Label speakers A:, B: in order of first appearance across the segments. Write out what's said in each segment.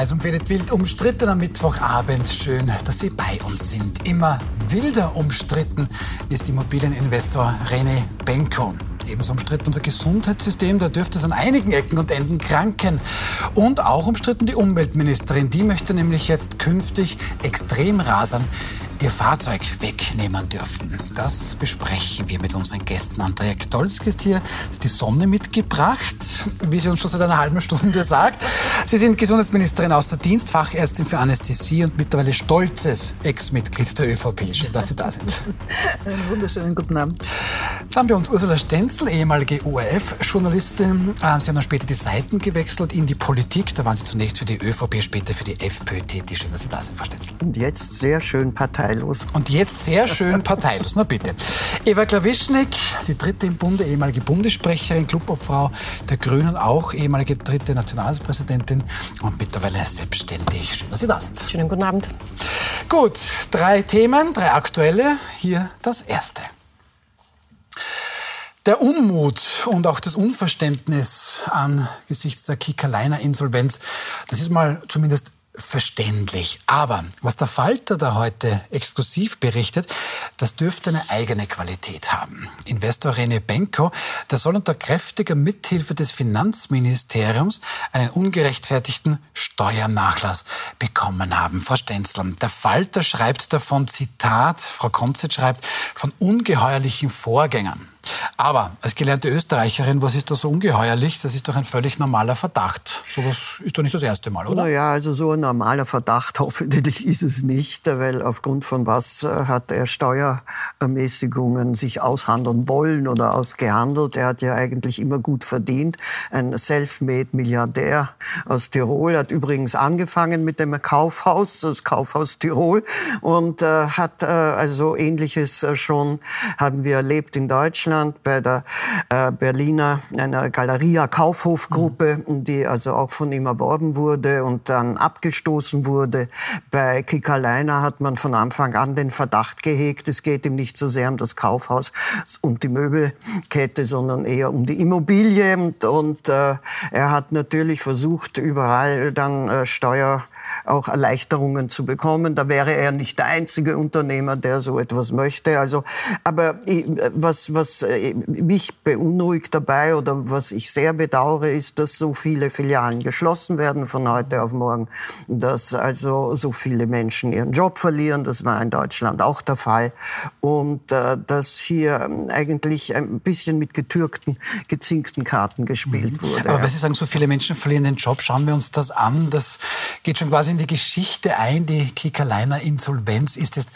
A: Eis umfädet wild umstritten am Mittwochabend. Schön, dass Sie bei uns sind. Immer wilder umstritten ist Immobilieninvestor René Benko. Ebenso umstritten unser Gesundheitssystem, da dürfte es an einigen Ecken und Enden kranken. Und auch umstritten die Umweltministerin, die möchte nämlich jetzt künftig Extremrasern ihr Fahrzeug wegnehmen dürfen. Das besprechen wir mit unseren Gästen. Andrea Gdolski ist hier die Sonne mitgebracht, wie sie uns schon seit einer halben Stunde sagt. Sie sind Gesundheitsministerin außer Dienst, Fachärztin für Anästhesie und mittlerweile stolzes Ex-Mitglied der ÖVP. Schön, dass Sie da sind.
B: Einen wunderschönen guten Abend.
A: Dann haben wir uns Ursula Stenzel, ehemalige ORF-Journalistin. Ah, sie haben dann später die Seiten gewechselt in die Politik. Da waren Sie zunächst für die ÖVP, später für die FPÖ tätig. Schön, dass Sie da sind, Frau Stenzel.
B: Und jetzt sehr schön parteilos.
A: Und jetzt sehr schön parteilos. Na bitte. Eva Klawischnik, die dritte im Bunde, ehemalige Bundessprecherin, Clubobfrau der Grünen, auch ehemalige dritte Nationalratspräsidentin und mittlerweile selbstständig. Schön, dass Sie da sind.
C: Schönen guten Abend.
A: Gut, drei Themen, drei aktuelle. Hier das erste. Der Unmut und auch das Unverständnis angesichts der Kickerliner-Insolvenz, das ist mal zumindest verständlich. Aber was der Falter da heute exklusiv berichtet, das dürfte eine eigene Qualität haben. Investor René Benko, der soll unter kräftiger Mithilfe des Finanzministeriums einen ungerechtfertigten Steuernachlass bekommen haben. Frau Stenzel, der Falter schreibt davon, Zitat, Frau Konzett schreibt, von ungeheuerlichen Vorgängen. Aber als gelernte Österreicherin, was ist da so ungeheuerlich? Das ist doch ein völlig normaler Verdacht. Sowas ist doch nicht das erste Mal, oder?
B: Naja, also so ein normaler Verdacht hoffentlich ist es nicht, weil aufgrund von was äh, hat er Steuerermäßigungen sich aushandeln wollen oder ausgehandelt. Er hat ja eigentlich immer gut verdient. Ein self-made Milliardär aus Tirol hat übrigens angefangen mit dem Kaufhaus, das Kaufhaus Tirol und äh, hat äh, also ähnliches äh, schon haben wir erlebt in Deutschland Deutschland bei der äh, Berliner einer Galeria Kaufhofgruppe, mhm. die also auch von ihm erworben wurde und dann abgestoßen wurde. Bei Kickerleiner hat man von Anfang an den Verdacht gehegt, es geht ihm nicht so sehr um das Kaufhaus und die Möbelkette, sondern eher um die Immobilie. Und, und äh, er hat natürlich versucht, überall dann äh, Steuer auch Erleichterungen zu bekommen. Da wäre er nicht der einzige Unternehmer, der so etwas möchte. Also, aber was, was äh, mich beunruhigt dabei oder was ich sehr bedauere, ist, dass so viele Filialen geschlossen werden von heute auf morgen, dass also so viele Menschen ihren Job verlieren. Das war in Deutschland auch der Fall. Und äh, dass hier eigentlich ein bisschen mit getürkten, gezinkten Karten gespielt mhm. wurde.
A: Aber weil Sie sagen, so viele Menschen verlieren den Job, schauen wir uns das an. Das geht schon quasi in die Geschichte ein. Die Kickerleiner Insolvenz ist es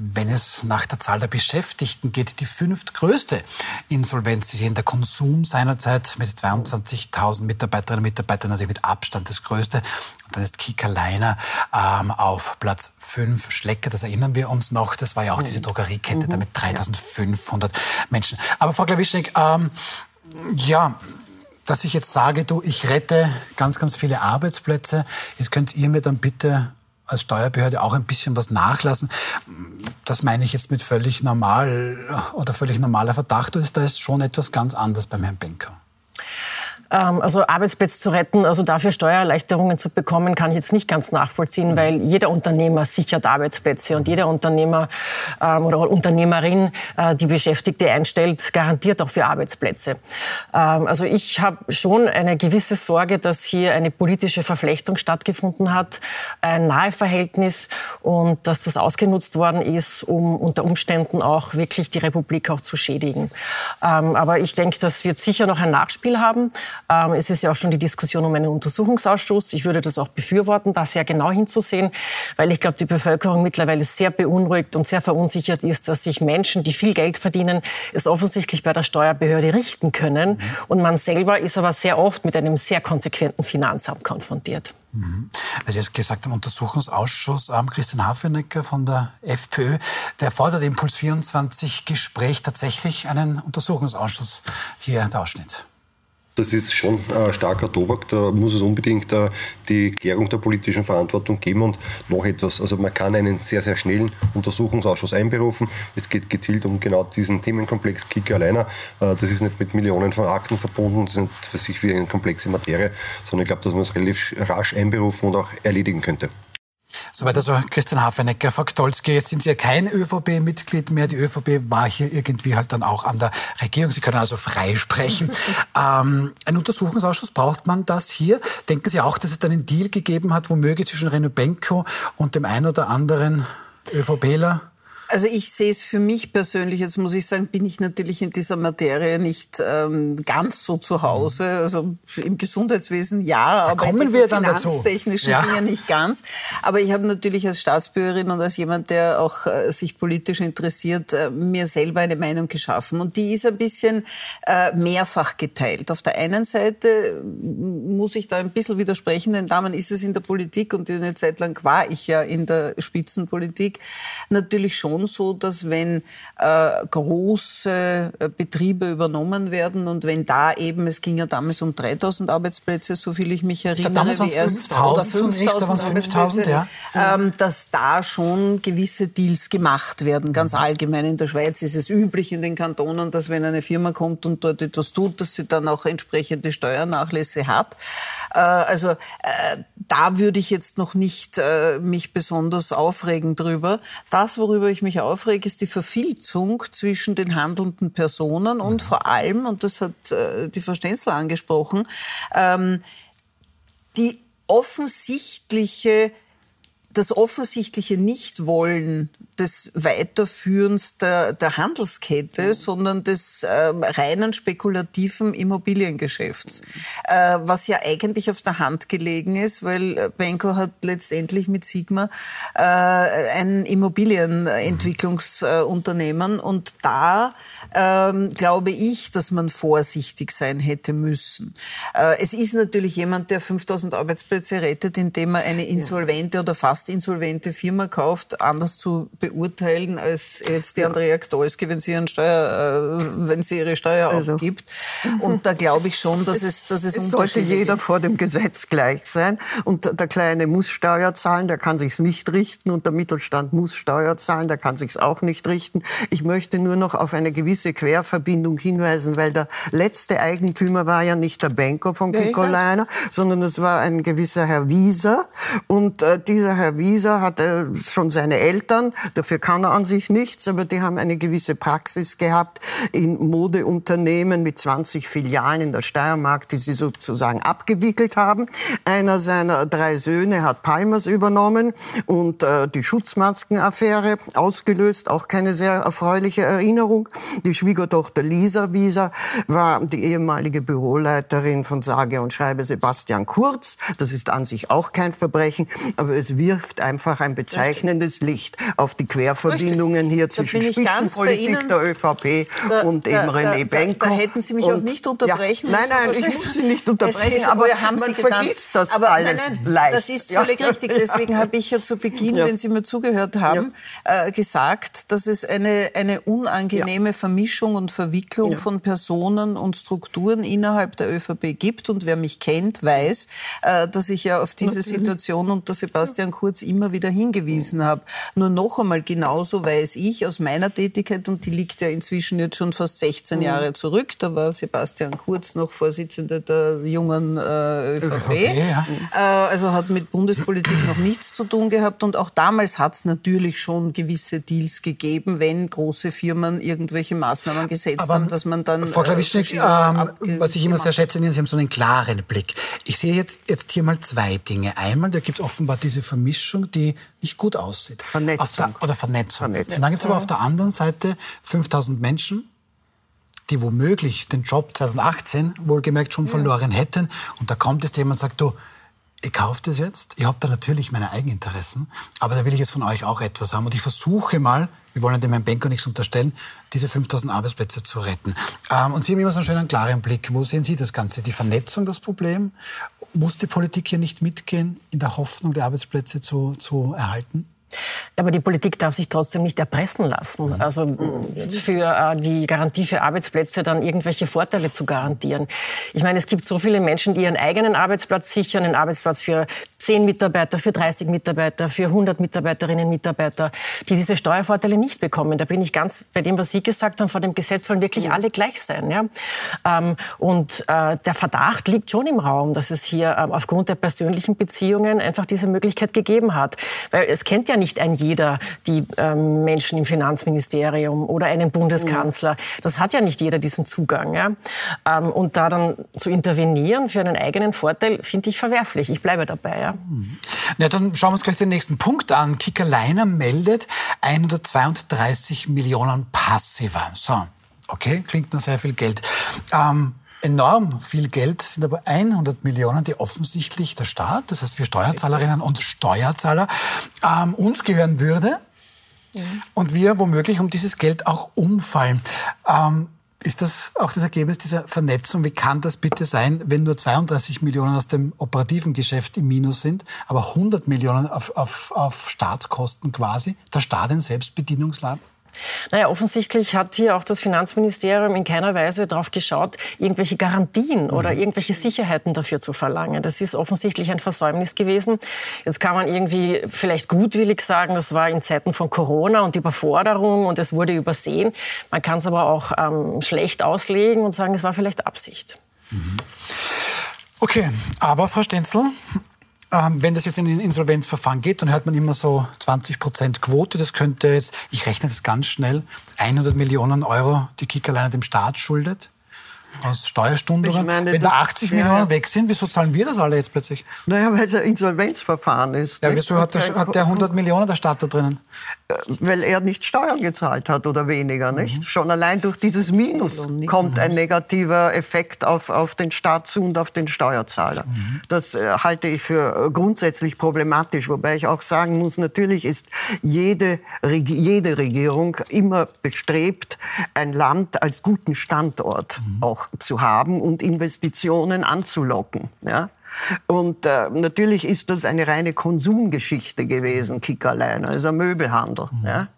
A: wenn es nach der Zahl der Beschäftigten geht, die fünftgrößte Insolvenz. Sie sehen, der Konsum seinerzeit mit 22.000 Mitarbeiterinnen und Mitarbeitern natürlich mit Abstand das größte. Und dann ist Kika Leiner ähm, auf Platz 5. Schlecker, das erinnern wir uns noch. Das war ja auch diese Drogeriekette mhm. da mit 3.500 Menschen. Aber Frau Klawischnik, ähm, ja, dass ich jetzt sage, du, ich rette ganz, ganz viele Arbeitsplätze. Jetzt könnt ihr mir dann bitte als Steuerbehörde auch ein bisschen was nachlassen. Das meine ich jetzt mit völlig normal oder völlig normaler Verdacht. Da ist schon etwas ganz anderes beim Herrn Benker?
C: Ähm, also Arbeitsplätze zu retten, also dafür Steuererleichterungen zu bekommen, kann ich jetzt nicht ganz nachvollziehen, weil jeder Unternehmer sichert Arbeitsplätze und jeder Unternehmer ähm, oder Unternehmerin, äh, die Beschäftigte einstellt, garantiert auch für Arbeitsplätze. Ähm, also ich habe schon eine gewisse Sorge, dass hier eine politische Verflechtung stattgefunden hat, ein Naheverhältnis und dass das ausgenutzt worden ist, um unter Umständen auch wirklich die Republik auch zu schädigen. aber ich denke, das wird sicher noch ein Nachspiel haben. Ähm, es ist ja auch schon die Diskussion um einen Untersuchungsausschuss. Ich würde das auch befürworten, da sehr genau hinzusehen, weil ich glaube, die Bevölkerung mittlerweile sehr beunruhigt und sehr verunsichert ist, dass sich Menschen, die viel Geld verdienen, es offensichtlich bei der Steuerbehörde richten können. Mhm. Und man selber ist aber sehr oft mit einem sehr konsequenten Finanzamt konfrontiert.
A: Weil Sie jetzt gesagt haben, Untersuchungsausschuss, ähm, Christian Hafenecker von der FPÖ, der fordert im Puls 24 Gespräch tatsächlich einen Untersuchungsausschuss. Hier der Ausschnitt.
D: Das ist schon ein starker Tobak. Da muss es unbedingt äh, die Klärung der politischen Verantwortung geben und noch etwas. Also man kann einen sehr, sehr schnellen Untersuchungsausschuss einberufen. Es geht gezielt um genau diesen Themenkomplex Kicker alleine. Äh, das ist nicht mit Millionen von Akten verbunden, das ist für sich wie eine komplexe Materie, sondern ich glaube, dass man es relativ rasch einberufen und auch erledigen könnte.
A: Soweit also Christian Hafenecker. Frau Ktolski, jetzt sind Sie ja kein ÖVP-Mitglied mehr. Die ÖVP war hier irgendwie halt dann auch an der Regierung. Sie können also frei sprechen. ähm, ein Untersuchungsausschuss, braucht man das hier? Denken Sie auch, dass es dann einen Deal gegeben hat, womöglich zwischen Reno Benko und dem einen oder anderen ÖVPler?
E: Also ich sehe es für mich persönlich, jetzt muss ich sagen, bin ich natürlich in dieser Materie nicht ähm, ganz so zu Hause. Also im Gesundheitswesen ja,
A: da
E: aber
A: kommen
E: in
A: wir dann dazu.
E: finanztechnischen
A: ja.
E: Dingen nicht ganz. Aber ich habe natürlich als Staatsbürgerin und als jemand, der auch äh, sich politisch interessiert, äh, mir selber eine Meinung geschaffen. Und die ist ein bisschen äh, mehrfach geteilt. Auf der einen Seite muss ich da ein bisschen widersprechen, denn damals ist es in der Politik und eine Zeit lang war ich ja in der Spitzenpolitik natürlich schon schon so, dass wenn äh, große äh, Betriebe übernommen werden und wenn da eben, es ging ja damals um 3000 Arbeitsplätze, so viel ich mich erinnere,
A: glaub, wie erst 5000 5000 5000, ja.
E: Ähm, dass da schon gewisse Deals gemacht werden. Ganz mhm. allgemein in der Schweiz ist es üblich in den Kantonen, dass wenn eine Firma kommt und dort etwas tut, dass sie dann auch entsprechende Steuernachlässe hat. Äh, also äh, da würde ich jetzt noch nicht äh, mich besonders aufregen drüber. Das, worüber ich mich mich aufrege, ist die Verfilzung zwischen den handelnden Personen und vor allem, und das hat äh, die Frau Stenzler angesprochen, ähm, die offensichtliche das offensichtliche Nichtwollen des Weiterführens der, der Handelskette, mhm. sondern des äh, reinen spekulativen Immobiliengeschäfts. Mhm. Äh, was ja eigentlich auf der Hand gelegen ist, weil Benko hat letztendlich mit Sigma äh, ein Immobilienentwicklungsunternehmen mhm. und da ähm, glaube ich, dass man vorsichtig sein hätte müssen. Äh, es ist natürlich jemand, der 5000 Arbeitsplätze rettet, indem er eine insolvente oder fast insolvente Firma kauft, anders zu beurteilen als jetzt die Andrea Ktolski, wenn sie, ihren Steuer, äh, wenn sie ihre Steuer also. aufgibt. Und da glaube ich schon, dass es, dass es, es sollte jeder gibt. vor dem Gesetz gleich sein. Und der Kleine muss Steuer zahlen, der kann sich's nicht richten. Und der Mittelstand muss Steuer zahlen, der kann sich's auch nicht richten. Ich möchte nur noch auf eine gewisse Querverbindung hinweisen, weil der letzte Eigentümer war ja nicht der Banker von Kikoleiner, sondern es war ein gewisser Herr Wieser. Und äh, dieser Herr Wieser hatte schon seine Eltern, Dafür kann er an sich nichts, aber die haben eine gewisse Praxis gehabt in Modeunternehmen mit 20 Filialen in der Steiermark, die sie sozusagen abgewickelt haben. Einer seiner drei Söhne hat Palmers übernommen und äh, die Schutzmaskenaffäre ausgelöst, auch keine sehr erfreuliche Erinnerung. Die Schwiegertochter Lisa Wieser war die ehemalige Büroleiterin von sage und schreibe Sebastian Kurz. Das ist an sich auch kein Verbrechen, aber es wirft einfach ein bezeichnendes Licht auf die Querverbindungen hier zwischen Spitzenpolitik der ÖVP da, und da, eben René Benko.
B: Da, hätten Sie mich und, auch nicht unterbrechen
E: ja, müssen. Nein, nein, ich muss Sie nicht unterbrechen, aber haben man Sie vergisst das aber alles nein, nein, leicht.
B: Das ist völlig ja. richtig. Deswegen habe ich ja zu Beginn, ja. wenn Sie mir zugehört haben, äh, gesagt, dass es eine, eine unangenehme Vermischung und Verwicklung von Personen und Strukturen innerhalb der ÖVP gibt. Und wer mich kennt, weiß, äh, dass ich ja auf diese Situation unter Sebastian Kurz immer wieder hingewiesen habe. Nur noch einmal, genauso weiß ich aus meiner Tätigkeit, und die liegt ja inzwischen jetzt schon fast 16 mhm. Jahre zurück, da war Sebastian Kurz noch Vorsitzender der jungen äh, ÖVP, ÖVP ja. äh, also hat mit Bundespolitik noch nichts zu tun gehabt. Und auch damals hat es natürlich schon gewisse Deals gegeben, wenn große Firmen irgendwelche Maßnahmen gesetzt
A: Aber,
E: haben, dass man dann...
A: Frau Klawischnik, äh, was ich immer sehr schätze, Sie haben so einen klaren Blick. Ich sehe jetzt, jetzt hier mal zwei Dinge. Einmal, da gibt es offenbar diese Vermischung, die nicht gut aussieht.
E: Vernetzung.
A: Der, oder Vernetzung. Vernetzung. Und dann gibt es aber auf der anderen Seite 5000 Menschen, die womöglich den Job 2018 wohlgemerkt schon verloren hätten. Und da kommt es jemand und sagt, du, ich kaufe das jetzt. Ich habe da natürlich meine Eigeninteressen, aber da will ich jetzt von euch auch etwas haben. Und ich versuche mal, wir wollen dem Herrn Benko nichts unterstellen, diese 5000 Arbeitsplätze zu retten. Ähm, und Sie haben immer so einen schönen klaren Blick. Wo sehen Sie das Ganze? Die Vernetzung das Problem? Muss die Politik hier nicht mitgehen, in der Hoffnung, die Arbeitsplätze zu, zu erhalten?
C: Aber die Politik darf sich trotzdem nicht erpressen lassen. Mhm. Also für äh, die Garantie für Arbeitsplätze dann irgendwelche Vorteile zu garantieren. Ich meine, es gibt so viele Menschen, die ihren eigenen Arbeitsplatz sichern, einen Arbeitsplatz für 10 Mitarbeiter, für 30 Mitarbeiter, für 100 Mitarbeiterinnen und Mitarbeiter, die diese Steuervorteile nicht bekommen. Da bin ich ganz bei dem, was Sie gesagt haben, vor dem Gesetz sollen wirklich mhm. alle gleich sein. Ja? Ähm, und äh, der Verdacht liegt schon im Raum, dass es hier ähm, aufgrund der persönlichen Beziehungen einfach diese Möglichkeit gegeben hat. Weil es kennt ja nicht ein jeder die ähm, Menschen im Finanzministerium oder einen Bundeskanzler. Das hat ja nicht jeder diesen Zugang. Ja? Ähm, und da dann zu intervenieren für einen eigenen Vorteil, finde ich verwerflich. Ich bleibe dabei. Ja?
A: ja, dann schauen wir uns gleich den nächsten Punkt an. Kickerleiner meldet 132 Millionen Passiver. So, okay, klingt nach sehr viel Geld. Ähm, enorm viel Geld sind aber 100 Millionen, die offensichtlich der Staat, das heißt wir Steuerzahlerinnen und Steuerzahler, ähm, uns gehören würde mhm. und wir womöglich um dieses Geld auch umfallen. Ähm, ist das auch das Ergebnis dieser Vernetzung? Wie kann das bitte sein, wenn nur 32 Millionen aus dem operativen Geschäft im Minus sind, aber 100 Millionen auf, auf, auf Staatskosten quasi, der Staat ein Selbstbedienungsladen?
C: Naja, offensichtlich hat hier auch das Finanzministerium in keiner Weise darauf geschaut, irgendwelche Garantien mhm. oder irgendwelche Sicherheiten dafür zu verlangen. Das ist offensichtlich ein Versäumnis gewesen. Jetzt kann man irgendwie vielleicht gutwillig sagen, das war in Zeiten von Corona und Überforderung und es wurde übersehen. Man kann es aber auch ähm, schlecht auslegen und sagen, es war vielleicht Absicht. Mhm.
A: Okay, aber Frau Stenzel, ähm, wenn das jetzt in ein Insolvenzverfahren geht, dann hört man immer so 20 Prozent Quote. Das könnte jetzt, ich rechne das ganz schnell, 100 Millionen Euro die Kickerleine dem Staat schuldet aus Steuerstunden. Meine, Wenn da 80 Millionen ja. weg sind, wieso zahlen wir das alle jetzt plötzlich?
B: Naja, weil es ein Insolvenzverfahren ist.
A: Ja, wieso hat der, hat der 100 Millionen der Staat da drinnen?
B: Äh, weil er nicht Steuern gezahlt hat oder weniger, nicht? Mhm. Schon allein durch dieses Minus kommt ein negativer Effekt auf, auf den Staat zu und auf den Steuerzahler. Mhm. Das äh, halte ich für äh, grundsätzlich problematisch, wobei ich auch sagen muss, natürlich ist jede, jede Regierung immer bestrebt, ein Land als guten Standort mhm. auch zu haben und Investitionen anzulocken. Ja? Und äh, natürlich ist das eine reine Konsumgeschichte gewesen, Kickerlein, also Möbelhandel. Mhm. Ja?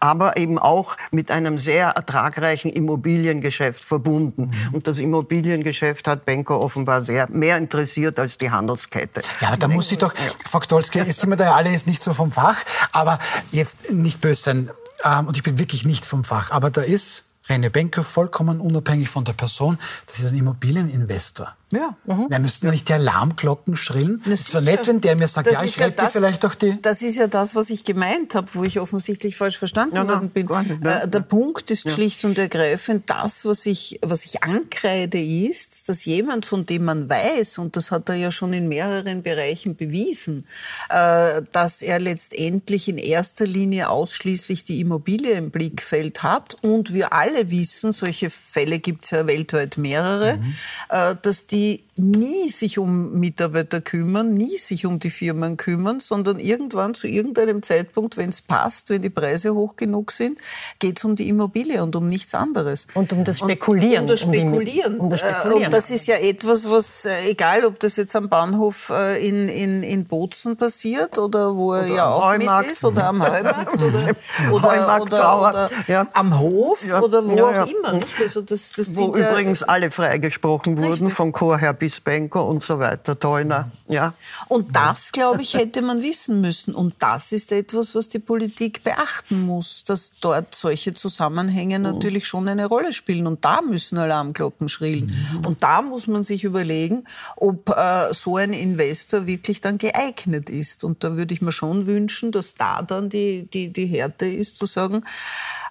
B: aber eben auch mit einem sehr ertragreichen Immobiliengeschäft verbunden. Mhm. Und das Immobiliengeschäft hat Benko offenbar sehr mehr interessiert als die Handelskette.
A: Ja, aber da muss ich doch, Frau Stolzke, jetzt sind wir da alle jetzt nicht so vom Fach, aber jetzt nicht böse sein, ähm, und ich bin wirklich nicht vom Fach, aber da ist René Benko vollkommen unabhängig von der Person, das ist ein Immobilieninvestor. Ja. Mhm. Da müssten ja nicht die Alarmglocken schrillen. Es ist so nett, wenn der mir sagt, ja, ich rette ja vielleicht doch die...
E: Das ist ja das, was ich gemeint habe, wo ich offensichtlich falsch verstanden ja, worden bin. Nicht, ne? Der Punkt ist schlicht und ergreifend, das, was ich, was ich ankreide, ist, dass jemand, von dem man weiß, und das hat er ja schon in mehreren Bereichen bewiesen, äh, dass er letztendlich in erster Linie ausschließlich die Immobilie im Blickfeld hat. Und wir alle wissen, solche Fälle gibt es ja weltweit mehrere, mhm. Äh, dass die die nie sich um Mitarbeiter kümmern, nie sich um die Firmen kümmern, sondern irgendwann zu irgendeinem Zeitpunkt, wenn es passt, wenn die Preise hoch genug sind, geht es um die Immobilie und um nichts anderes.
C: Und um das Spekulieren.
E: Und, um das Spekulieren. Um, das Spekulieren. Und das ist ja etwas, was, äh, egal ob das jetzt am Bahnhof äh, in, in, in Bozen passiert oder wo er ja auch Heumarkt. mit ist oder am Heumarkt oder, oder, oder, oder ja. am Hof ja. oder wo ja, auch immer. Nicht?
B: Also das, das wo übrigens alle freigesprochen wurden vom vorher bis Benko und so weiter, Teuner. Ja.
E: Und das, glaube ich, hätte man wissen müssen. Und das ist etwas, was die Politik beachten muss, dass dort solche Zusammenhänge natürlich schon eine Rolle spielen. Und da müssen Alarmglocken schrillen. Mhm. Und da muss man sich überlegen, ob äh, so ein Investor wirklich dann geeignet ist. Und da würde ich mir schon wünschen, dass da dann die, die, die Härte ist, zu sagen,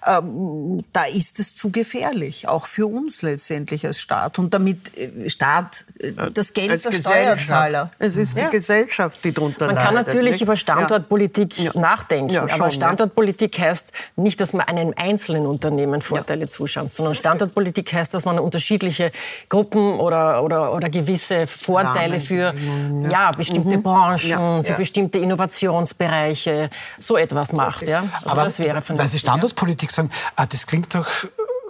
E: ähm, da ist es zu gefährlich, auch für uns letztendlich als Staat. Und damit äh, Staat, äh, das Geld als der Steuerzahler.
B: Es ist die ja. Gesellschaft, die darunter
C: Man kann natürlich nicht? über Standortpolitik ja. nachdenken, ja, schon, aber Standortpolitik heißt nicht, dass man einem einzelnen Unternehmen Vorteile zuschaut, sondern Standortpolitik heißt, dass man unterschiedliche Gruppen oder, oder, oder gewisse Vorteile für ja. bestimmte mhm. Branchen, für bestimmte Innovationsbereiche, so etwas macht. Ja?
A: Also aber das wäre von weil Sie Standortpolitik sagen, ah, das klingt doch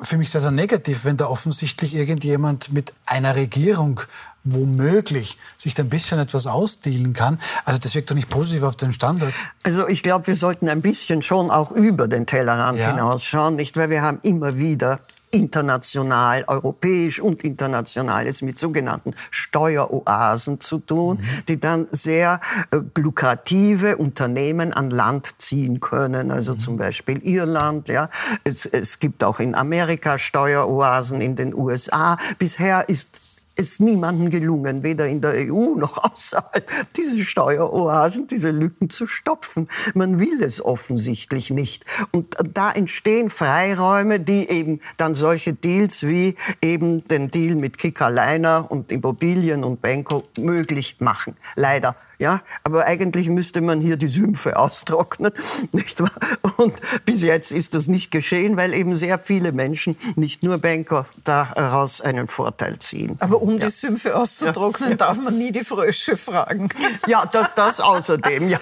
A: für mich sehr, sehr negativ, wenn da offensichtlich irgendjemand mit einer Regierung womöglich sich da ein bisschen etwas ausdealen kann. Also das wirkt doch nicht positiv auf den Standard.
B: Also ich glaube, wir sollten ein bisschen schon auch über den Tellerrand ja. hinausschauen, nicht? Weil wir haben immer wieder international, europäisch und international es mit sogenannten Steueroasen zu tun, mhm. die dann sehr äh, lukrative Unternehmen an Land ziehen können. Also mhm. zum Beispiel Irland. Ja. Es, es gibt auch in Amerika Steueroasen, in den USA. Bisher ist es niemandem gelungen, weder in der EU noch außerhalb, diese Steueroasen, diese Lücken zu stopfen. Man will es offensichtlich nicht. Und da entstehen Freiräume, die eben dann solche Deals wie eben den Deal mit Kickerliner und Immobilien und Benko möglich machen. Leider ja, aber eigentlich müsste man hier die Sümpfe austrocknen, nicht wahr? Und bis jetzt ist das nicht geschehen, weil eben sehr viele Menschen, nicht nur Banker, daraus einen Vorteil ziehen.
E: Aber um ja. die Sümpfe auszutrocknen, ja. darf man nie die Frösche fragen.
B: Ja, das, das außerdem, ja.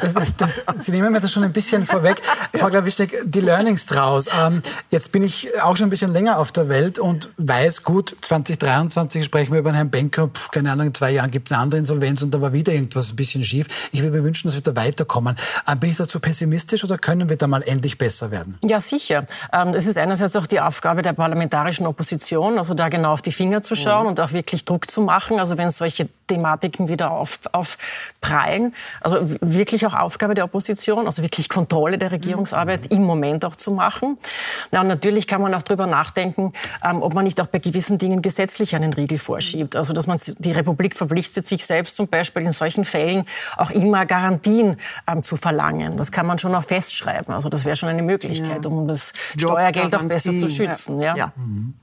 A: Das, das, Sie nehmen mir das schon ein bisschen vorweg. Frau Glawischnik, die Learnings draus. Ähm, jetzt bin ich auch schon ein bisschen länger auf der Welt und weiß, gut, 2023 sprechen wir über einen Herrn Banker, Pff, keine Ahnung, in zwei Jahren gibt es eine andere Insolvenz und da war wieder wieder irgendwas ein bisschen schief. Ich würde mir wünschen, dass wir da weiterkommen. Ähm, bin ich dazu pessimistisch oder können wir da mal endlich besser werden?
C: Ja, sicher. Ähm, es ist einerseits auch die Aufgabe der parlamentarischen Opposition, also da genau auf die Finger zu schauen mhm. und auch wirklich Druck zu machen. Also wenn solche Thematiken wieder auf, aufprallen. Also wirklich auch Aufgabe der Opposition, also wirklich Kontrolle der Regierungsarbeit mhm. im Moment auch zu machen. Na, und natürlich kann man auch darüber nachdenken, ähm, ob man nicht auch bei gewissen Dingen gesetzlich einen Riegel vorschiebt. Also dass man die Republik verpflichtet, sich selbst zum Beispiel in solchen Fällen auch immer Garantien ähm, zu verlangen. Das kann man schon auch festschreiben. Also das wäre schon eine Möglichkeit, ja. um das Steuergeld auch besser zu schützen. Ja. ja. Mhm.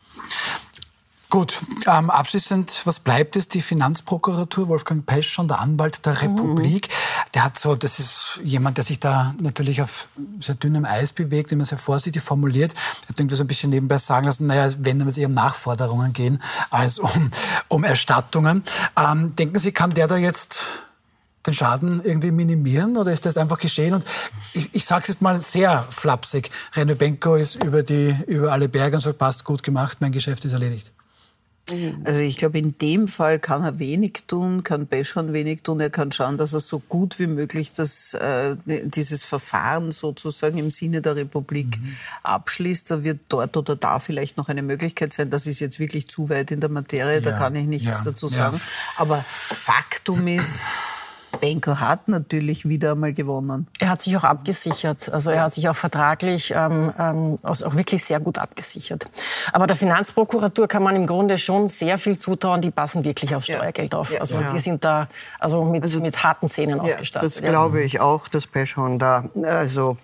A: Gut, ähm, abschließend, was bleibt es? Die Finanzprokuratur, Wolfgang Pesch, schon der Anwalt der Republik, mhm. der hat so, das ist jemand, der sich da natürlich auf sehr dünnem Eis bewegt, immer sehr vorsichtig formuliert. Er hat irgendwie so ein bisschen nebenbei sagen lassen, naja, wenn es eher um Nachforderungen gehen als um, um Erstattungen. Ähm, denken Sie, kann der da jetzt den Schaden irgendwie minimieren oder ist das einfach geschehen? Und ich, ich sage es jetzt mal sehr flapsig. Rene Benko ist über, die, über alle Berge und sagt, passt, gut gemacht, mein Geschäft ist erledigt.
E: Also ich glaube, in dem Fall kann er wenig tun, kann Beschon wenig tun. Er kann schauen, dass er so gut wie möglich das, äh, dieses Verfahren sozusagen im Sinne der Republik mhm. abschließt. Da wird dort oder da vielleicht noch eine Möglichkeit sein. Das ist jetzt wirklich zu weit in der Materie, ja. da kann ich nichts ja. dazu sagen. Ja. Aber Faktum ist, Benko hat natürlich wieder einmal gewonnen.
C: Er hat sich auch abgesichert. Also er hat sich auch vertraglich ähm, ähm, also auch wirklich sehr gut abgesichert. Aber der Finanzprokuratur kann man im Grunde schon sehr viel zutrauen. Die passen wirklich aufs Steuergeld auf. Also ja. die sind da also mit, also, mit harten Zähnen ja, ausgestattet.
B: Das glaube ich auch, dass Peschon da also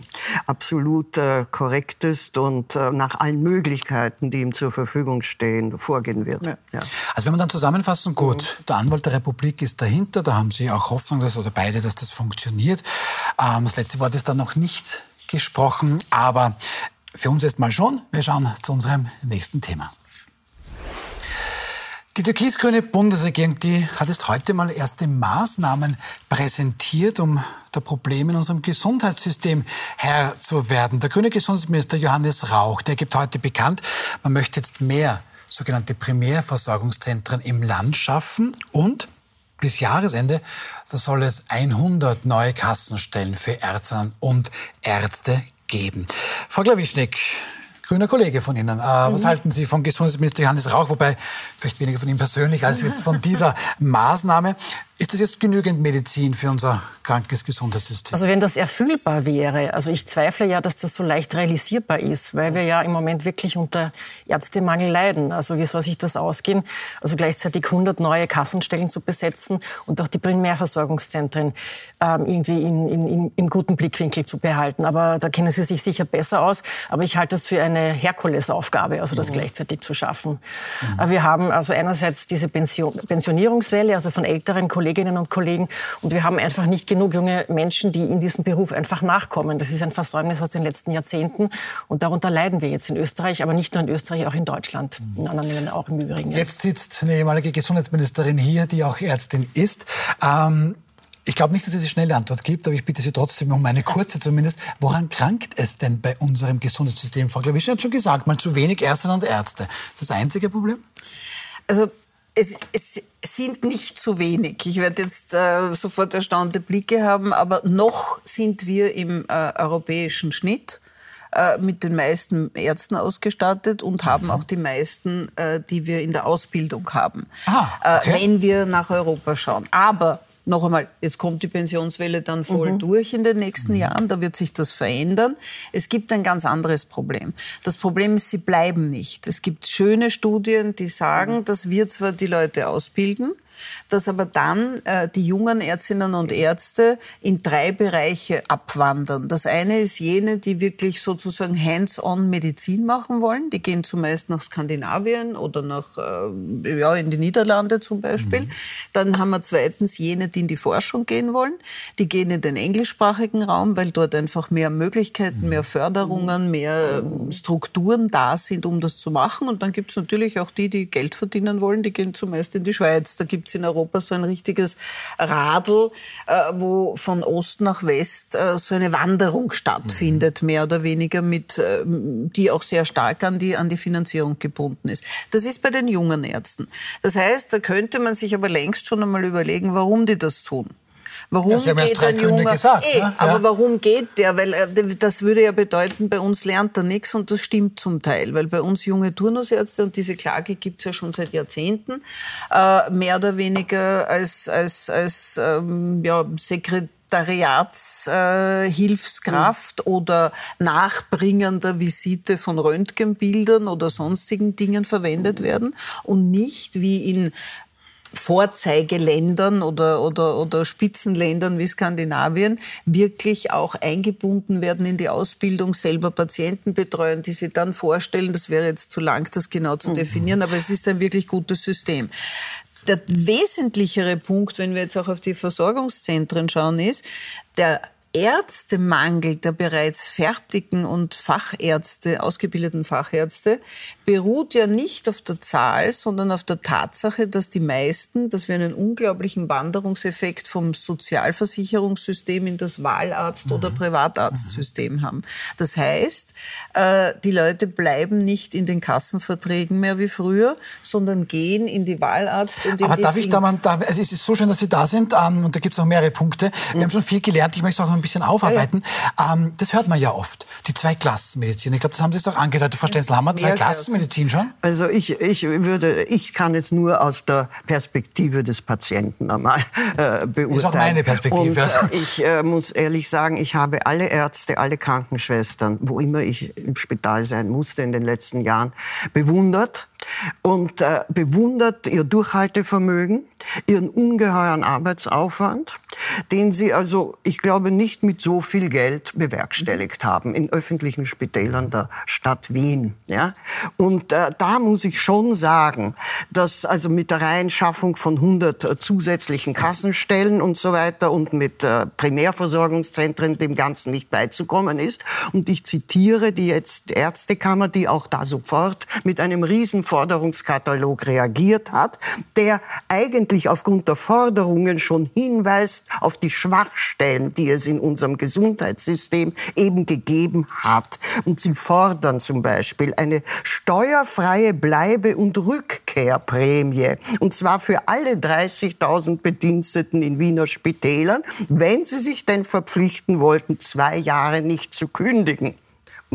B: absolut äh, korrekt ist und äh, nach allen Möglichkeiten, die ihm zur Verfügung stehen, vorgehen wird. Ja.
A: Also wenn man dann zusammenfassen, gut, der Anwalt der Republik ist dahinter, da haben Sie auch Hoffnung, dass, oder beide, dass das funktioniert. Ähm, das letzte Wort ist dann noch nicht gesprochen, aber für uns ist mal schon. Wir schauen zu unserem nächsten Thema. Die türkis-grüne Bundesregierung die hat jetzt heute mal erste Maßnahmen präsentiert, um der Probleme in unserem Gesundheitssystem Herr zu werden. Der grüne Gesundheitsminister Johannes Rauch, der gibt heute bekannt, man möchte jetzt mehr sogenannte Primärversorgungszentren im Land schaffen und bis Jahresende, da soll es 100 neue Kassenstellen für Ärztinnen und Ärzte geben. Frau Glawischnik, grüner Kollege von Ihnen. Äh, was mhm. halten Sie von Gesundheitsminister Johannes Rauch, wobei vielleicht weniger von ihm persönlich als jetzt von dieser Maßnahme? Ist das jetzt genügend Medizin für unser krankes Gesundheitssystem?
C: Also wenn das erfüllbar wäre, also ich zweifle ja, dass das so leicht realisierbar ist, weil wir ja im Moment wirklich unter Ärztemangel leiden. Also wie soll sich das ausgehen? Also gleichzeitig 100 neue Kassenstellen zu besetzen und auch die Primärversorgungszentren ähm, irgendwie in, in, in, im guten Blickwinkel zu behalten. Aber da kennen Sie sich sicher besser aus. Aber ich halte das für eine Herkulesaufgabe, also das mhm. gleichzeitig zu schaffen. Mhm. Wir haben also einerseits diese Pension, Pensionierungswelle, also von älteren Kollegen, Kolleginnen und Kollegen. Und wir haben einfach nicht genug junge Menschen, die in diesem Beruf einfach nachkommen. Das ist ein Versäumnis aus den letzten Jahrzehnten. Und darunter leiden wir jetzt in Österreich, aber nicht nur in Österreich, auch in Deutschland. In anderen Ländern auch im Übrigen.
A: Jetzt sitzt eine ehemalige Gesundheitsministerin hier, die auch Ärztin ist. Ähm ich glaube nicht, dass es eine schnelle Antwort gibt, aber ich bitte Sie trotzdem um eine kurze zumindest. Woran krankt es denn bei unserem Gesundheitssystem? Frau Glawisch hat schon gesagt, mal zu wenig Ärztinnen und Ärzte. Ist das das einzige Problem?
E: Also es, es sind nicht zu wenig. Ich werde jetzt äh, sofort erstaunte Blicke haben, aber noch sind wir im äh, europäischen Schnitt äh, mit den meisten Ärzten ausgestattet und haben mhm. auch die meisten, äh, die wir in der Ausbildung haben, ah, äh, okay. wenn wir nach Europa schauen. Aber noch einmal, jetzt kommt die Pensionswelle dann voll mhm. durch in den nächsten mhm. Jahren, da wird sich das verändern. Es gibt ein ganz anderes Problem. Das Problem ist, sie bleiben nicht. Es gibt schöne Studien, die sagen, mhm. dass wir zwar die Leute ausbilden, dass aber dann äh, die jungen Ärztinnen und Ärzte in drei Bereiche abwandern. Das eine ist jene, die wirklich sozusagen hands-on Medizin machen wollen. Die gehen zumeist nach Skandinavien oder nach, äh, ja, in die Niederlande zum Beispiel. Mhm. Dann haben wir zweitens jene, die in die Forschung gehen wollen. Die gehen in den englischsprachigen Raum, weil dort einfach mehr Möglichkeiten, mhm. mehr Förderungen, mehr ähm, Strukturen da sind, um das zu machen. Und dann gibt es natürlich auch die, die Geld verdienen wollen, die gehen zumeist in die Schweiz. Da gibt es in Europa so ein richtiges Radl, äh, wo von Ost nach West äh, so eine Wanderung stattfindet, mhm. mehr oder weniger mit, äh, die auch sehr stark an die, an die Finanzierung gebunden ist. Das ist bei den jungen Ärzten. Das heißt, da könnte man sich aber längst schon einmal überlegen, warum die das tun. Warum ja, geht ein junger, gesagt, eh, ne? aber ja. warum geht der? Weil äh, das würde ja bedeuten, bei uns lernt er nichts und das stimmt zum Teil, weil bei uns junge Turnusärzte und diese Klage gibt es ja schon seit Jahrzehnten äh, mehr oder weniger als als als ähm, ja, Sekretariatshilfskraft äh, oder nachbringender Visite von Röntgenbildern oder sonstigen Dingen verwendet werden und nicht wie in Vorzeigeländern oder, oder, oder Spitzenländern wie Skandinavien wirklich auch eingebunden werden in die Ausbildung, selber Patienten betreuen, die sie dann vorstellen. Das wäre jetzt zu lang, das genau zu mhm. definieren, aber es ist ein wirklich gutes System. Der wesentlichere Punkt, wenn wir jetzt auch auf die Versorgungszentren schauen, ist, der Ärztemangel der bereits fertigen und Fachärzte, ausgebildeten Fachärzte, beruht ja nicht auf der Zahl, sondern auf der Tatsache, dass die meisten, dass wir einen unglaublichen Wanderungseffekt vom Sozialversicherungssystem in das Wahlarzt- oder mhm. Privatarztsystem haben. Das heißt, äh, die Leute bleiben nicht in den Kassenverträgen mehr wie früher, sondern gehen in die Wahlarzt- und in
A: Aber
E: die
A: darf ich da mal, es ist so schön, dass Sie da sind, ähm, und da gibt es noch mehrere Punkte. Wir haben schon viel gelernt. Ich möchte auch noch ein bisschen aufarbeiten. Ja, ja. Ähm, das hört man ja oft, die Zweiklassenmedizin. Ich glaube, das haben Sie es auch angedeutet, Frau Stenzel. Haben wir Zweiklassenmedizin schon?
B: Also ich, ich würde, ich kann es nur aus der Perspektive des Patienten einmal äh, beurteilen. Ist auch
A: meine Perspektive. Und,
B: äh, ich äh, muss ehrlich sagen, ich habe alle Ärzte, alle Krankenschwestern, wo immer ich im Spital sein musste in den letzten Jahren, bewundert und äh, bewundert ihr Durchhaltevermögen, ihren ungeheuren Arbeitsaufwand, den sie also, ich glaube, nicht mit so viel Geld bewerkstelligt haben in öffentlichen Spitälern der Stadt Wien. Ja? Und äh, da muss ich schon sagen, dass also mit der Reinschaffung von 100 äh, zusätzlichen Kassenstellen und so weiter und mit äh, Primärversorgungszentren dem Ganzen nicht beizukommen ist. Und ich zitiere die jetzt Ärztekammer, die auch da sofort mit einem riesen Forderungskatalog reagiert hat, der eigentlich aufgrund der Forderungen schon hinweist auf die Schwachstellen, die es in unserem Gesundheitssystem eben gegeben hat. Und sie fordern zum Beispiel eine steuerfreie Bleibe- und Rückkehrprämie. Und zwar für alle 30.000 Bediensteten in Wiener Spitälern, wenn sie sich denn verpflichten wollten, zwei Jahre nicht zu kündigen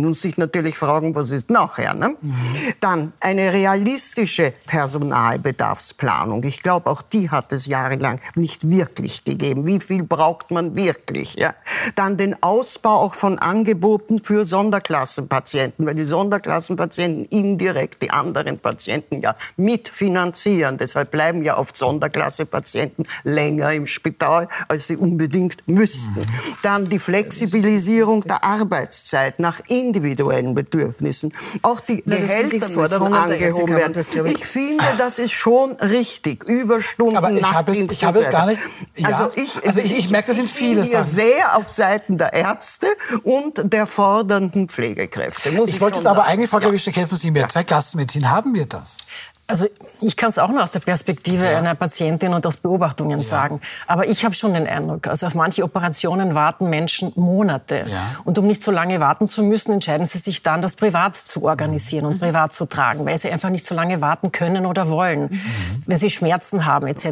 B: muss sich natürlich fragen, was ist nachher. Ne? Mhm. Dann eine realistische Personalbedarfsplanung. Ich glaube, auch die hat es jahrelang nicht wirklich gegeben. Wie viel braucht man wirklich? Ja? Dann den Ausbau auch von Angeboten für Sonderklassenpatienten, weil die Sonderklassenpatienten indirekt die anderen Patienten ja mitfinanzieren. Deshalb bleiben ja oft Sonderklassepatienten länger im Spital, als sie unbedingt müssten. Mhm. Dann die Flexibilisierung der Arbeitszeit nach innen individuellen Bedürfnissen. Auch die Na, Gehälter die müssen angehoben werden. Das, ich, ich, finde, das ist schon richtig. Überstunden,
A: Aber ich habe es, ich habe es gar nicht.
B: Ja. Also ich, also ich, ich merke, das sind viele Sachen. sehr auf Seiten der Ärzte und der fordernden Pflegekräfte.
A: Muss ich, ich wollte es aber eigentlich, Frau Klawische, helfen Sie mir. Ja. Zwei Klassenmedizin, haben wir das?
C: Also ich kann es auch nur aus der Perspektive ja. einer Patientin und aus Beobachtungen ja. sagen. Aber ich habe schon den Eindruck, also auf manche Operationen warten Menschen Monate. Ja. Und um nicht so lange warten zu müssen, entscheiden sie sich dann, das privat zu organisieren mhm. und privat zu tragen, weil sie einfach nicht so lange warten können oder wollen, mhm. wenn sie Schmerzen haben etc.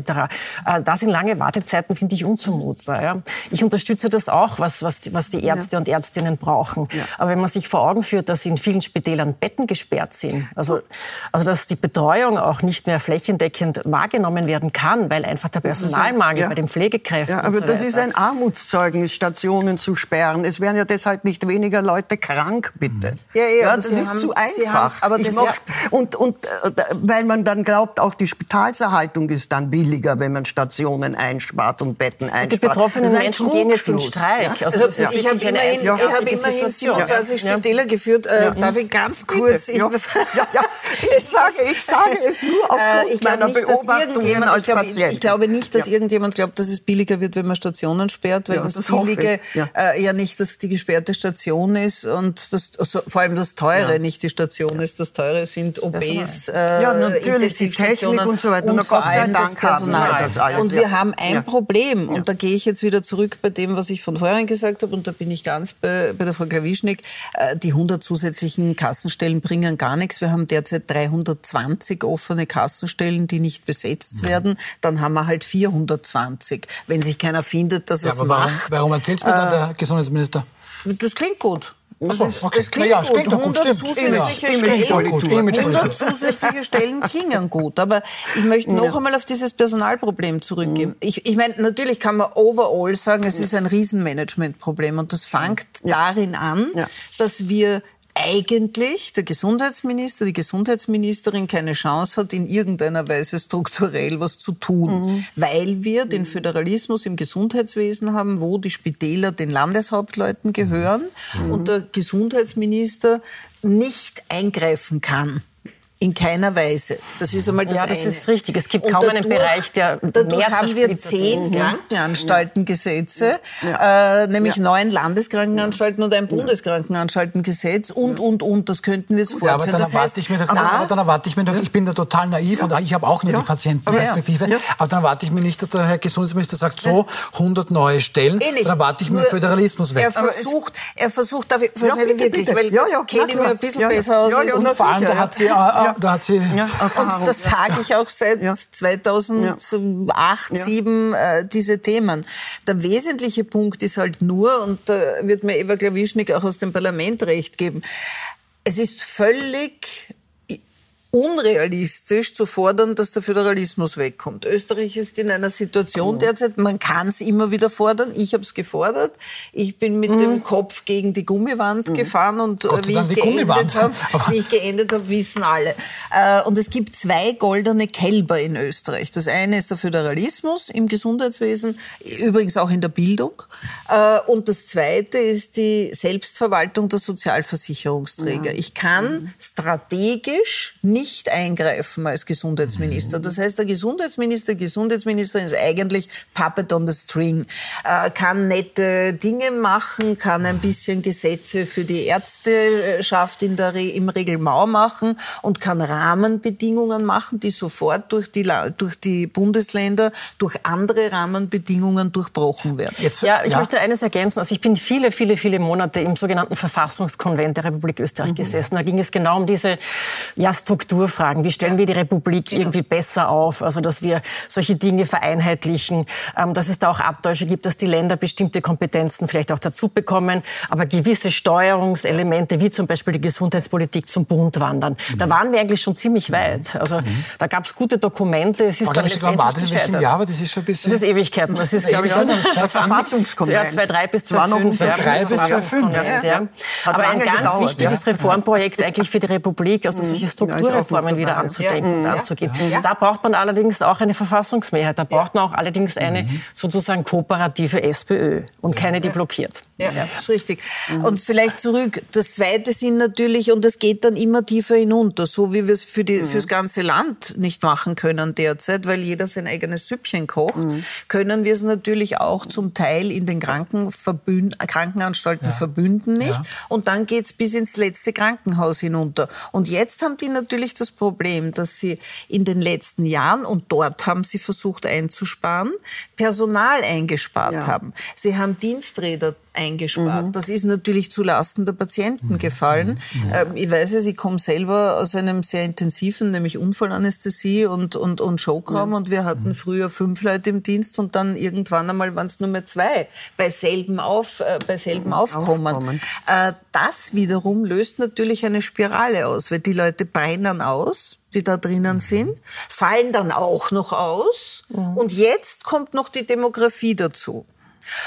C: Äh, da sind lange Wartezeiten, finde ich, unzumutbar. Ja. Ich unterstütze das auch, was, was, die, was die Ärzte und Ärztinnen brauchen. Aber wenn man sich vor Augen führt, dass in vielen Spitälern Betten gesperrt sind, also, also dass die Betreuung Betreuung auch nicht mehr flächendeckend wahrgenommen werden kann, weil einfach der Personalmangel ja. bei den Pflegekräften.
B: Ja, aber so das ist ein Armutszeugnis, Stationen zu sperren. Es werden ja deshalb nicht weniger Leute krank, bitte. Ja, ja, ja das ist haben, zu einfach. Haben, aber das mach, und, und äh, weil man dann glaubt, auch die Spitalserhaltung ist dann billiger, wenn man Stationen einspart und Betten einspart.
C: Die betroffenen Menschen gehen jetzt in Streik.
E: Also, also ich habe immerhin, ich hab immerhin 27 Spitäler geführt. Äh, darf ich ganz kurz... Ich, ja, ja,
B: ich sage, ich sage es nur aufgrund äh, ich meiner nicht, Beobachtungen als
E: ich, glaube, ich, ich, glaube nicht, dass ja. irgendjemand glaubt, dass es billiger wird, wenn man Stationen sperrt, weil ja, das, das Billige ja. Äh, ja. nicht dass die gesperrte Station ist und das, also vor allem das Teure nicht die Station ist. Das Teure sind OBs,
B: äh, ja, natürlich die Technik und so weiter.
E: Und, und vor allem das Personal. Das alles, und wir haben ein Problem und da gehe ich jetzt wieder zurück bei dem, was ich von vorhin gesagt habe und da bin ich ganz bei, bei der Frau Klawischnik. Äh, die 100 zusätzlichen Kassenstellen bringen gar nichts. Wir haben derzeit 320 offene Kassenstellen, die nicht besetzt ja. werden, dann haben wir halt 420. Wenn sich keiner findet, dass ja, es
A: aber
E: macht.
A: Warum, warum erzählt mir dann der Gesundheitsminister?
E: Das klingt gut.
A: Das, ist, okay. das klingt ja, gut. Klingt 100
E: gut, zusätzliche, Stellen, 100 zusätzliche Stellen klingen gut. Aber ich möchte noch einmal auf dieses Personalproblem zurückgehen. Mhm. Ich, ich meine, natürlich kann man overall sagen, es ist ein Riesenmanagementproblem. Und das fängt darin an, dass wir eigentlich der Gesundheitsminister, die Gesundheitsministerin keine Chance hat, in irgendeiner Weise strukturell was zu tun, mhm. weil wir den Föderalismus im Gesundheitswesen haben, wo die Spitäler den Landeshauptleuten gehören mhm. und der Gesundheitsminister nicht eingreifen kann. In keiner Weise. Das ist einmal das
C: Ja, das eine. ist richtig. Es gibt und kaum dadurch, einen Bereich, der
E: dadurch mehr haben wir zehn Krankenanstaltengesetze, ja. äh, nämlich ja. neun Landeskrankenanstalten und ein Bundeskrankenanstaltengesetz und, und, und. Das könnten wir es fortführen.
A: Ja, aber dann, das erwarte heißt, ich mir doch, aber dann erwarte ich mir doch, ich bin da total naiv und ich habe auch nur die Patientenperspektive, aber dann erwarte ich mir nicht, dass der Herr Gesundheitsminister sagt, so, 100 neue Stellen, eh dann erwarte ich mir Föderalismus weg.
E: Er versucht, er versucht, darf ich, ja, bitte, wirklich, bitte. weil ja, ja, kenne ich mir ein bisschen besser aus.
A: Und vor allem, da hat sie ja. da hat sie.
E: Ja, und das sage ich auch seit ja. 2008, 2007, äh, diese Themen. Der wesentliche Punkt ist halt nur, und da wird mir Eva Klawischnik auch aus dem Parlament recht geben, es ist völlig unrealistisch zu fordern, dass der Föderalismus wegkommt. Österreich ist in einer Situation mhm. derzeit, man kann es immer wieder fordern. Ich habe es gefordert. Ich bin mit mhm. dem Kopf gegen die Gummiwand mhm. gefahren und äh, wie ich, geendet hab, wie ich geendet habe, wissen alle. Äh, und es gibt zwei goldene Kälber in Österreich. Das eine ist der Föderalismus im Gesundheitswesen, übrigens auch in der Bildung. Äh, und das zweite ist die Selbstverwaltung der Sozialversicherungsträger. Ja. Ich kann mhm. strategisch nicht nicht eingreifen als Gesundheitsminister. Das heißt, der Gesundheitsminister, Gesundheitsministerin ist eigentlich Puppet on the String, äh, kann nette Dinge machen, kann ein bisschen Gesetze für die Ärzteschaft in der Re im Regelmau machen und kann Rahmenbedingungen machen, die sofort durch die, durch die Bundesländer, durch andere Rahmenbedingungen durchbrochen werden.
C: Jetzt, ja, ich ja. möchte eines ergänzen. Also ich bin viele, viele, viele Monate im sogenannten Verfassungskonvent der Republik Österreich mhm. gesessen. Da ging es genau um diese ja, Struktur Strukturfragen. Wie stellen wir die Republik genau. irgendwie besser auf? Also, dass wir solche Dinge vereinheitlichen, ähm, dass es da auch Abtäusche gibt, dass die Länder bestimmte Kompetenzen vielleicht auch dazu bekommen, aber gewisse Steuerungselemente, wie zum Beispiel die Gesundheitspolitik, zum Bund wandern. Mhm. Da waren wir eigentlich schon ziemlich weit. Also, mhm. da gab es gute Dokumente. Es ist
A: dann letztendlich war das in Jahr, aber das ist schon ein bisschen...
C: Das ist Ewigkeiten. Das ist, glaube ich, also 2023, 2003 bis 2005.
A: 2003 bis 2005. Ja.
C: Ja. Aber ein ganz gedauert, wichtiges ja. Reformprojekt eigentlich für die Republik, also solche Strukturen Reformen wieder anzudenken und anzugehen. Da braucht man allerdings auch eine Verfassungsmehrheit. Da braucht man auch allerdings eine mhm. sozusagen kooperative SPÖ und keine, die blockiert.
E: Ja, ja. ist richtig. Mhm. Und vielleicht zurück. Das Zweite sind natürlich, und das geht dann immer tiefer hinunter, so wie wir es für die, mhm. fürs ganze Land nicht machen können derzeit, weil jeder sein eigenes Süppchen kocht, mhm. können wir es natürlich auch zum Teil in den Krankenverbünd Krankenanstalten ja. verbünden nicht. Ja. Und dann geht's bis ins letzte Krankenhaus hinunter. Und jetzt haben die natürlich das Problem, dass sie in den letzten Jahren, und dort haben sie versucht einzusparen, Personal eingespart ja. haben. Sie haben Diensträder eingespart. Mhm. Das ist natürlich zulasten der Patienten mhm. gefallen. Mhm. Ähm, ich weiß es, ich komme selber aus einem sehr intensiven, nämlich Unfallanästhesie und, und, und Showraum und wir hatten mhm. früher fünf Leute im Dienst und dann irgendwann einmal waren es nur mehr zwei bei selben, Auf, äh, bei selben Aufkommen. Aufkommen. Äh, das wiederum löst natürlich eine Spirale aus, weil die Leute brennen aus, die da drinnen mhm. sind, fallen dann auch noch aus mhm. und jetzt kommt noch die Demografie dazu.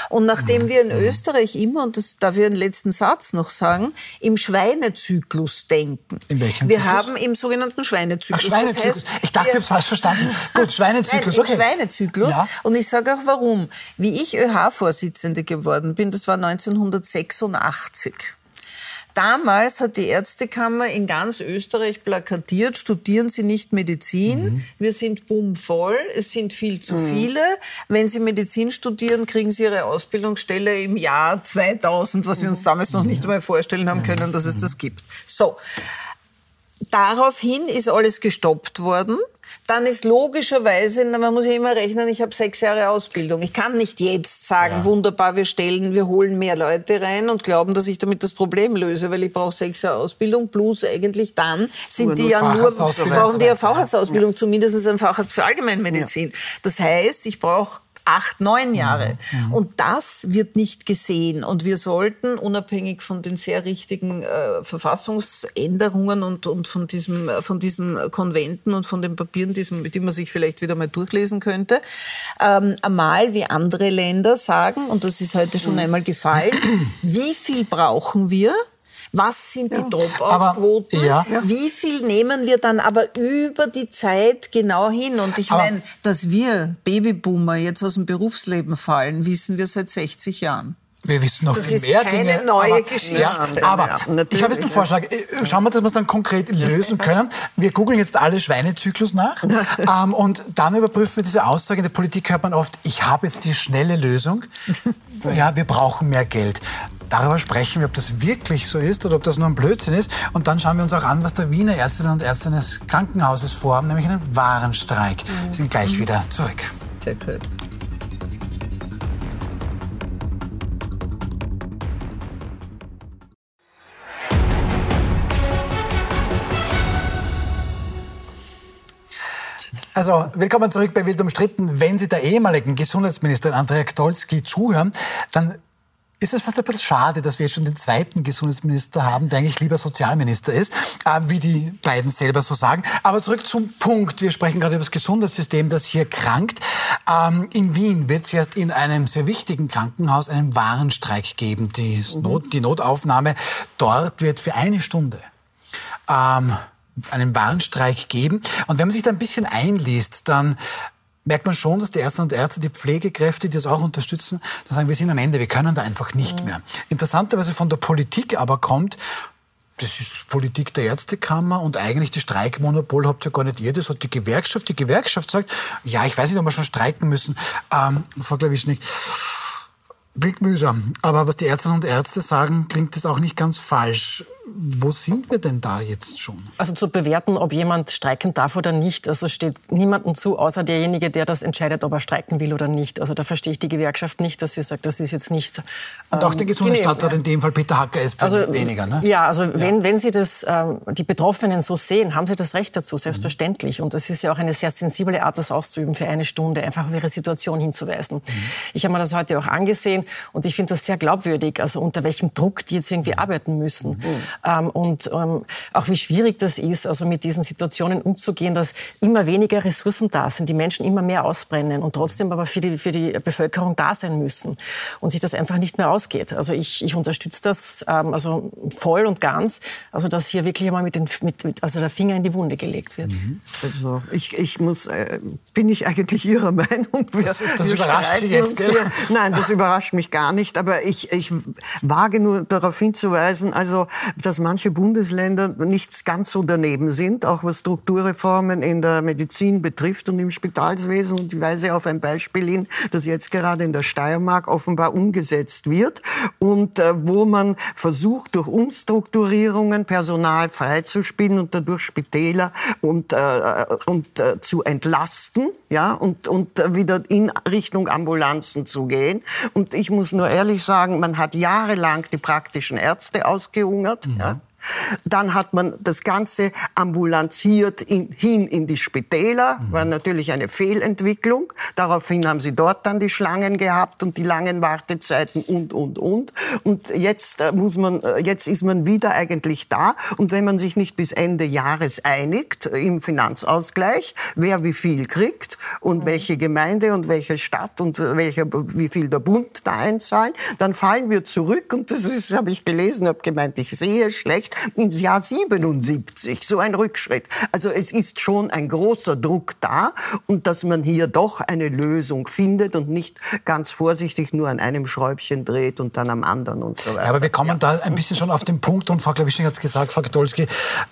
E: Und nachdem wir in Österreich immer, und das darf ich einen letzten Satz noch sagen, im Schweinezyklus denken.
A: In welchem
E: Wir Zyklus? haben im sogenannten Schweinezyklus.
A: Ach, Schweinezyklus. Das heißt, ich dachte, ich habe es falsch verstanden. Gut, Schweinezyklus.
E: Nein, okay. Schweinezyklus. Ja. Und ich sage auch warum. Wie ich ÖH-Vorsitzende geworden bin, das war 1986. Damals hat die Ärztekammer in ganz Österreich plakatiert, studieren Sie nicht Medizin, mhm. wir sind bummvoll, es sind viel zu mhm. viele. Wenn Sie Medizin studieren, kriegen Sie Ihre Ausbildungsstelle im Jahr 2000, was wir uns damals noch nicht einmal vorstellen haben können, dass es das gibt. So. Daraufhin ist alles gestoppt worden dann ist logischerweise, man muss ja immer rechnen, ich habe sechs Jahre Ausbildung. Ich kann nicht jetzt sagen, ja. wunderbar, wir stellen, wir holen mehr Leute rein und glauben, dass ich damit das Problem löse, weil ich brauche sechs Jahre Ausbildung plus eigentlich dann sind nur die ja nur, brauchen die ja Facharztausbildung, ja. zumindest ein Facharzt für Allgemeinmedizin. Ja. Das heißt, ich brauche acht, neun Jahre. Mhm. mhm. Und das wird nicht gesehen. Und wir sollten, unabhängig von den sehr richtigen äh, Verfassungsänderungen und, und von, diesem, äh, von diesen Konventen und von den Papieren, die man sich vielleicht wieder mal durchlesen könnte, ähm, einmal wie andere Länder sagen, und das ist heute schon mhm. einmal gefallen, wie viel brauchen wir? Was sind die Dropout-Quoten? Ja. Wie viel nehmen wir dann aber über die Zeit genau hin? Und ich meine, dass wir Babyboomer jetzt aus dem Berufsleben fallen, wissen wir seit 60 Jahren.
A: Wir wissen noch
E: das
A: viel mehr
E: Dinge. Das ist keine neue aber, Geschichte.
A: Ja, aber ja, ich habe jetzt einen Vorschlag. Äh, schauen wir, dass wir es dann konkret lösen können. Wir googeln jetzt alle Schweinezyklus nach ähm, und dann überprüfen wir diese Aussage. In der Politik hört man oft, ich habe jetzt die schnelle Lösung. Ja, wir brauchen mehr Geld. Darüber sprechen wir, ob das wirklich so ist oder ob das nur ein Blödsinn ist. Und dann schauen wir uns auch an, was der Wiener Ärztinnen und Ärzte des Krankenhauses vorhaben, nämlich einen Warenstreik. Wir sind gleich wieder zurück. Sehr. Also, willkommen zurück bei Wild umstritten. Wenn Sie der ehemaligen Gesundheitsministerin Andrea Gdolski zuhören, dann ist es fast ein bisschen schade, dass wir jetzt schon den zweiten Gesundheitsminister haben, der eigentlich lieber Sozialminister ist, äh, wie die beiden selber so sagen. Aber zurück zum Punkt. Wir sprechen gerade über das Gesundheitssystem, das hier krankt. Ähm, in Wien wird es erst in einem sehr wichtigen Krankenhaus einen Warenstreik geben. Die, mhm. Not, die Notaufnahme dort wird für eine Stunde ähm, einen Warnstreik geben. Und wenn man sich da ein bisschen einliest, dann merkt man schon, dass die Ärzte und Ärzte, die Pflegekräfte, die das auch unterstützen, dann sagen, wir sind am Ende, wir können da einfach nicht mhm. mehr. Interessanterweise von der Politik aber kommt, das ist Politik der Ärztekammer und eigentlich das Streikmonopol habt ihr gar nicht ihr, das hat die Gewerkschaft. Die Gewerkschaft sagt, ja, ich weiß nicht, ob wir schon streiken müssen. Ähm, Frau Klawischnik, klingt mühsam, aber was die Ärztinnen und Ärzte sagen, klingt das auch nicht ganz falsch. Wo sind wir denn da jetzt schon?
C: Also zu bewerten, ob jemand streiken darf oder nicht, also steht niemandem zu, außer derjenige, der das entscheidet, ob er streiken will oder nicht. Also da verstehe ich die Gewerkschaft nicht, dass sie sagt, das ist jetzt nicht. Ähm,
A: Und auch der Gesundheitsstadtrat, in dem Fall Peter Hacker, ist also, weniger, ne?
C: Ja, also ja. Wenn, wenn Sie das, ähm, die Betroffenen so sehen, haben Sie das Recht dazu, selbstverständlich. Mhm. Und das ist ja auch eine sehr sensible Art, das auszuüben für eine Stunde, einfach auf Ihre Situation hinzuweisen. Mhm. Ich habe mir das heute auch angesehen und ich finde das sehr glaubwürdig, also unter welchem Druck die jetzt irgendwie arbeiten müssen. Mhm. Ähm, und ähm, auch wie schwierig das ist, also mit diesen Situationen umzugehen, dass immer weniger Ressourcen da sind, die Menschen immer mehr ausbrennen und trotzdem aber für die, für die Bevölkerung da sein müssen und sich das einfach nicht mehr ausgeht. Also ich, ich unterstütze das ähm, also voll und ganz, also dass hier wirklich einmal mit, den, mit, mit also der Finger in die Wunde gelegt wird. Mhm.
B: Also ich, ich muss, äh, bin ich eigentlich Ihrer Meinung?
A: Wir, das, das überrascht Sie jetzt, gell?
B: Nein, das überrascht überrascht mich gar nicht, aber ich, ich wage nur darauf hinzuweisen, also, dass manche Bundesländer nicht ganz so daneben sind, auch was Strukturreformen in der Medizin betrifft und im Spitalswesen. Und ich weise auf ein Beispiel hin, das jetzt gerade in der Steiermark offenbar umgesetzt wird und äh, wo man versucht, durch Umstrukturierungen Personal freizuspielen und dadurch Spitäler und, äh, und äh, zu entlasten, ja, und, und wieder in Richtung Ambulanzen zu gehen. Und ich muss nur ehrlich sagen, man hat jahrelang die praktischen Ärzte ausgehungert. Mhm. Ja. Dann hat man das Ganze ambulanziert in, hin in die Spitäler, mhm. war natürlich eine Fehlentwicklung. Daraufhin haben sie dort dann die Schlangen gehabt und die langen Wartezeiten und, und, und. Und jetzt äh, muss man, äh, jetzt ist man wieder eigentlich da. Und wenn man sich nicht bis Ende Jahres einigt im Finanzausgleich, wer wie viel kriegt und mhm. welche Gemeinde und welche Stadt und welcher, wie viel der Bund da einzahlen, dann fallen wir zurück. Und das ist, habe ich gelesen, habe gemeint, ich sehe schlecht ins Jahr 77. So ein Rückschritt. Also es ist schon ein großer Druck da und dass man hier doch eine Lösung findet und nicht ganz vorsichtig nur an einem Schräubchen dreht und dann am anderen und so weiter.
A: Ja, aber wir kommen ja. da ein bisschen schon auf den Punkt und Frau Klawischnik hat es gesagt, Frau Katolski,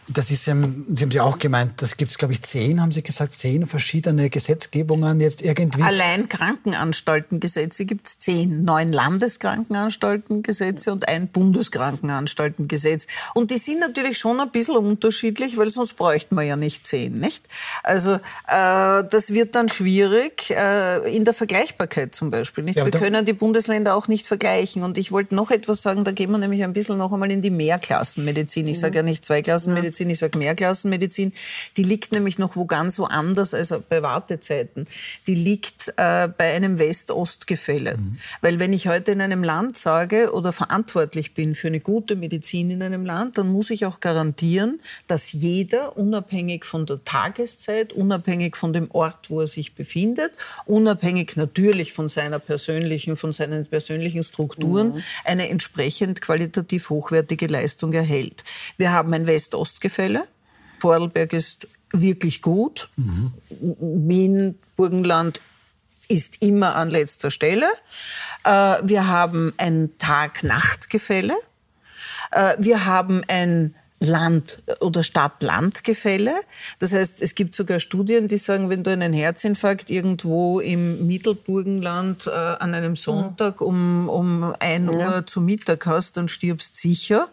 A: das ist, Sie haben Sie auch gemeint, das gibt es, glaube ich, zehn, haben Sie gesagt, zehn verschiedene Gesetzgebungen jetzt irgendwie.
E: Allein Krankenanstaltengesetze gibt es zehn, neun Landeskrankenanstaltengesetze und ein Bundeskrankenanstaltengesetz. Und die sind natürlich schon ein bisschen unterschiedlich, weil sonst bräuchten wir ja nicht zehn, nicht? Also äh, das wird dann schwierig äh, in der Vergleichbarkeit zum Beispiel. Nicht? Ja, wir können die Bundesländer auch nicht vergleichen. Und ich wollte noch etwas sagen, da gehen wir nämlich ein bisschen noch einmal in die Mehrklassenmedizin. Ich sage ja nicht Zweiklassenmedizin, ich sage Mehrklassenmedizin. Die liegt nämlich noch wo ganz woanders als bei Wartezeiten. Die liegt äh, bei einem West-Ost-Gefälle. Mhm. Weil wenn ich heute in einem Land sage oder verantwortlich bin für eine gute Medizin in einem Land, dann muss ich auch garantieren, dass jeder, unabhängig von der Tageszeit, unabhängig von dem Ort, wo er sich befindet, unabhängig natürlich von seiner persönlichen, von seinen persönlichen Strukturen, mhm. eine entsprechend qualitativ hochwertige Leistung erhält. Wir haben ein West-Ost-Gefälle. Vorarlberg ist wirklich gut. Mhm. Wien, Burgenland ist immer an letzter Stelle. Äh, wir haben ein Tag-Nacht-Gefälle. Äh, wir haben ein Land- oder Stadt-Land-Gefälle. Das heißt, es gibt sogar Studien, die sagen, wenn du einen Herzinfarkt irgendwo im Mittelburgenland äh, an einem Sonntag um, um ein ja. Uhr zu Mittag hast, dann stirbst sicher.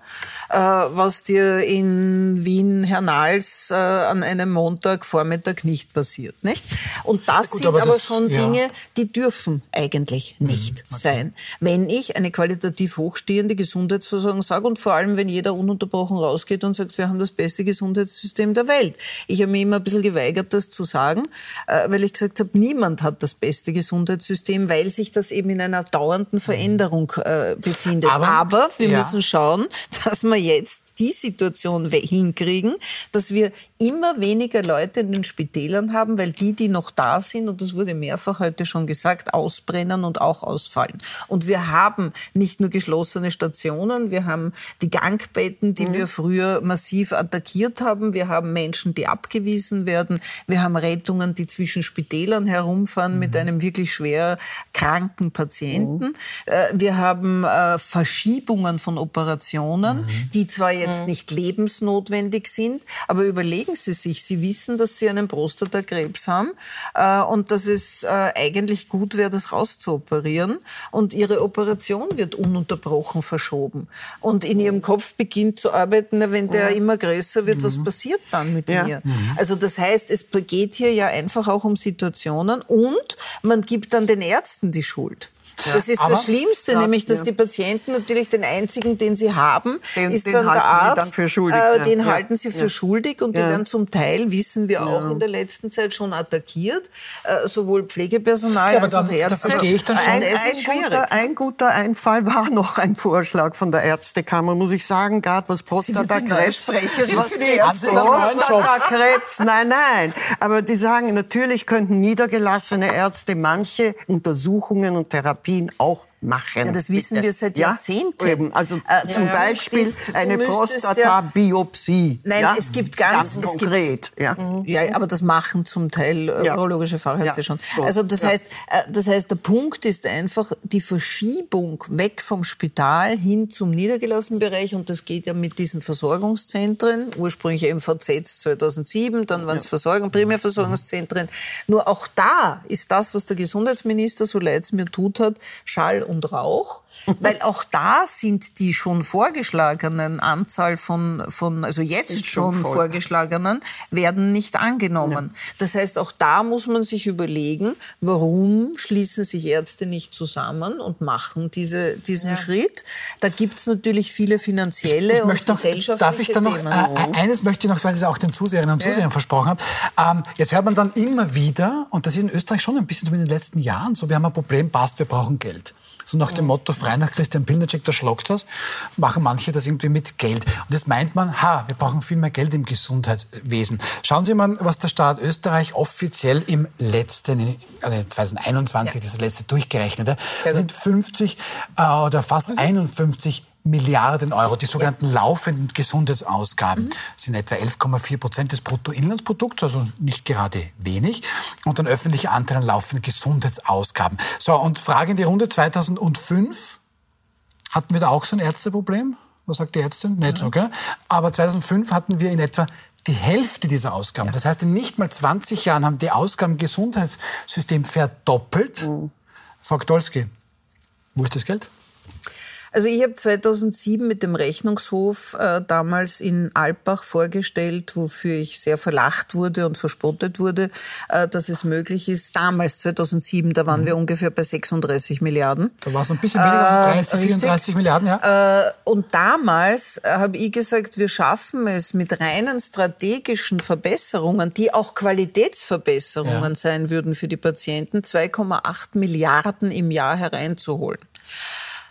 E: Äh, was dir in Wien Hernals äh, an einem Montagvormittag nicht passiert. Nicht? Und das Gut, sind aber, das, schon ja. Dinge, die dürfen eigentlich mhm, nicht okay. sein. Wenn ich eine qualitativ hochstehende Gesundheitsversorgung sage und vor allem, wenn jeder ununterbrochen rausgeht, steht und sagt, wir haben das beste Gesundheitssystem der Welt. Ich habe mir immer ein bisschen geweigert, das zu sagen, äh, weil ich gesagt habe, niemand hat das beste Gesundheitssystem, weil sich das eben in einer dauernden Veränderung äh, befindet. Aber, Aber wir ja. müssen schauen, dass wir jetzt die Situation hinkriegen, dass wir immer weniger Leute in den Spitälern haben, weil die, die noch da sind, und das wurde mehrfach heute schon gesagt, ausbrennen und auch ausfallen. Und wir haben nicht nur geschlossene Stationen, wir haben die Gangbetten, die mhm. wir früher massiv attackiert haben, wir haben Menschen, die abgewiesen werden, wir haben Rettungen, die zwischen Spitälern herumfahren mhm. mit einem wirklich schwer kranken Patienten. Mhm. Wir haben äh, Verschiebungen von Operationen, mhm. die zwar jetzt mhm. nicht lebensnotwendig sind, aber überlegen Sie sich, Sie wissen, dass Sie einen Prostatakrebs haben äh, und dass es eigentlich gut wäre, das rauszuoperieren und Ihre Operation wird ununterbrochen verschoben und in Ihrem Kopf beginnt zu arbeiten, wenn der ja. immer größer wird, was mhm. passiert dann mit ja. mir? Mhm. Also das heißt, es geht hier ja einfach auch um Situationen und man gibt dann den Ärzten die Schuld. Ja. Das ist das Schlimmste, ja, nämlich, dass ja. die Patienten natürlich den einzigen, den sie haben, den, ist den dann der Arzt. Dann für schuldig, äh, den halten sie für schuldig und die werden zum Teil, wissen wir auch in der letzten Zeit schon attackiert, äh, sowohl Pflegepersonal als auch Ärzte.
B: Da verstehe ich dann schon. Ein, ein, guter, ein, guter, Einfall war noch ein Vorschlag von der Ärztekammer, muss ich sagen, gerade was Prostatakrebs. Was Prostatakrebs, nein, nein. Aber die sagen, natürlich könnten niedergelassene Ärzte manche Untersuchungen und Therapien Therapien auch machen.
E: Ja, das wissen bitte. wir seit Jahrzehnten.
B: Ja? Also äh, zum ja, Beispiel eine Prostata-Biopsie.
E: Nein,
B: ja?
E: es gibt ganz,
B: ganz konkret.
E: Gibt, ja. Mhm. ja, aber das machen zum Teil äh, urologische Fachärzte schon. Also das heißt, äh, das heißt, der Punkt ist einfach die Verschiebung weg vom Spital hin zum niedergelassenen Bereich und das geht ja mit diesen Versorgungszentren, ursprünglich MVZ 2007, dann waren es Versorgung, Primärversorgungszentren. Nur auch da ist das, was der Gesundheitsminister, so leid es mir tut hat, Schall und Rauch. Weil auch da sind die schon vorgeschlagenen Anzahl von, von also jetzt schon, schon vorgeschlagenen, werden nicht angenommen. Ja. Das heißt, auch da muss man sich überlegen, warum schließen sich Ärzte nicht zusammen und machen diese, diesen ja. Schritt. Da gibt es natürlich viele finanzielle
A: ich und gesellschaftliche noch, Darf ich da noch, Themen. Äh, eines möchte ich noch, weil ich es auch den Zuseherinnen und Zusehern ja. versprochen habe. Ähm, jetzt hört man dann immer wieder, und das ist in Österreich schon ein bisschen in den letzten Jahren so, wir haben ein Problem, passt, wir brauchen Geld. So nach dem Motto, frei nach Christian Pilnacek, der schlagt das, machen manche das irgendwie mit Geld. Und jetzt meint man, ha, wir brauchen viel mehr Geld im Gesundheitswesen. Schauen Sie mal, was der Staat Österreich offiziell im letzten, also 2021, ja. das letzte durchgerechnet, das sind 50 äh, oder fast 51 Milliarden Euro. Die sogenannten laufenden Gesundheitsausgaben mhm. sind etwa 11,4 Prozent des Bruttoinlandsprodukts, also nicht gerade wenig. Und dann öffentliche Anteil an laufenden Gesundheitsausgaben. So, und Frage in die Runde 2005. Hatten wir da auch so ein Ärzteproblem? Was sagt die Ärztin? Nicht so, gell? Aber 2005 hatten wir in etwa die Hälfte dieser Ausgaben. Ja. Das heißt, in nicht mal 20 Jahren haben die Ausgaben im Gesundheitssystem verdoppelt. Mhm. Frau Gdolski, wo ist das Geld?
E: Also ich habe 2007 mit dem Rechnungshof äh, damals in Alpbach vorgestellt, wofür ich sehr verlacht wurde und verspottet wurde, äh, dass es möglich ist. Damals, 2007, da waren mhm. wir ungefähr bei 36 Milliarden.
A: Da war es ein bisschen weniger, äh, 30, 34 Milliarden,
E: ja. Äh, und damals äh, habe ich gesagt, wir schaffen es mit reinen strategischen Verbesserungen, die auch Qualitätsverbesserungen ja. sein würden für die Patienten, 2,8 Milliarden im Jahr hereinzuholen.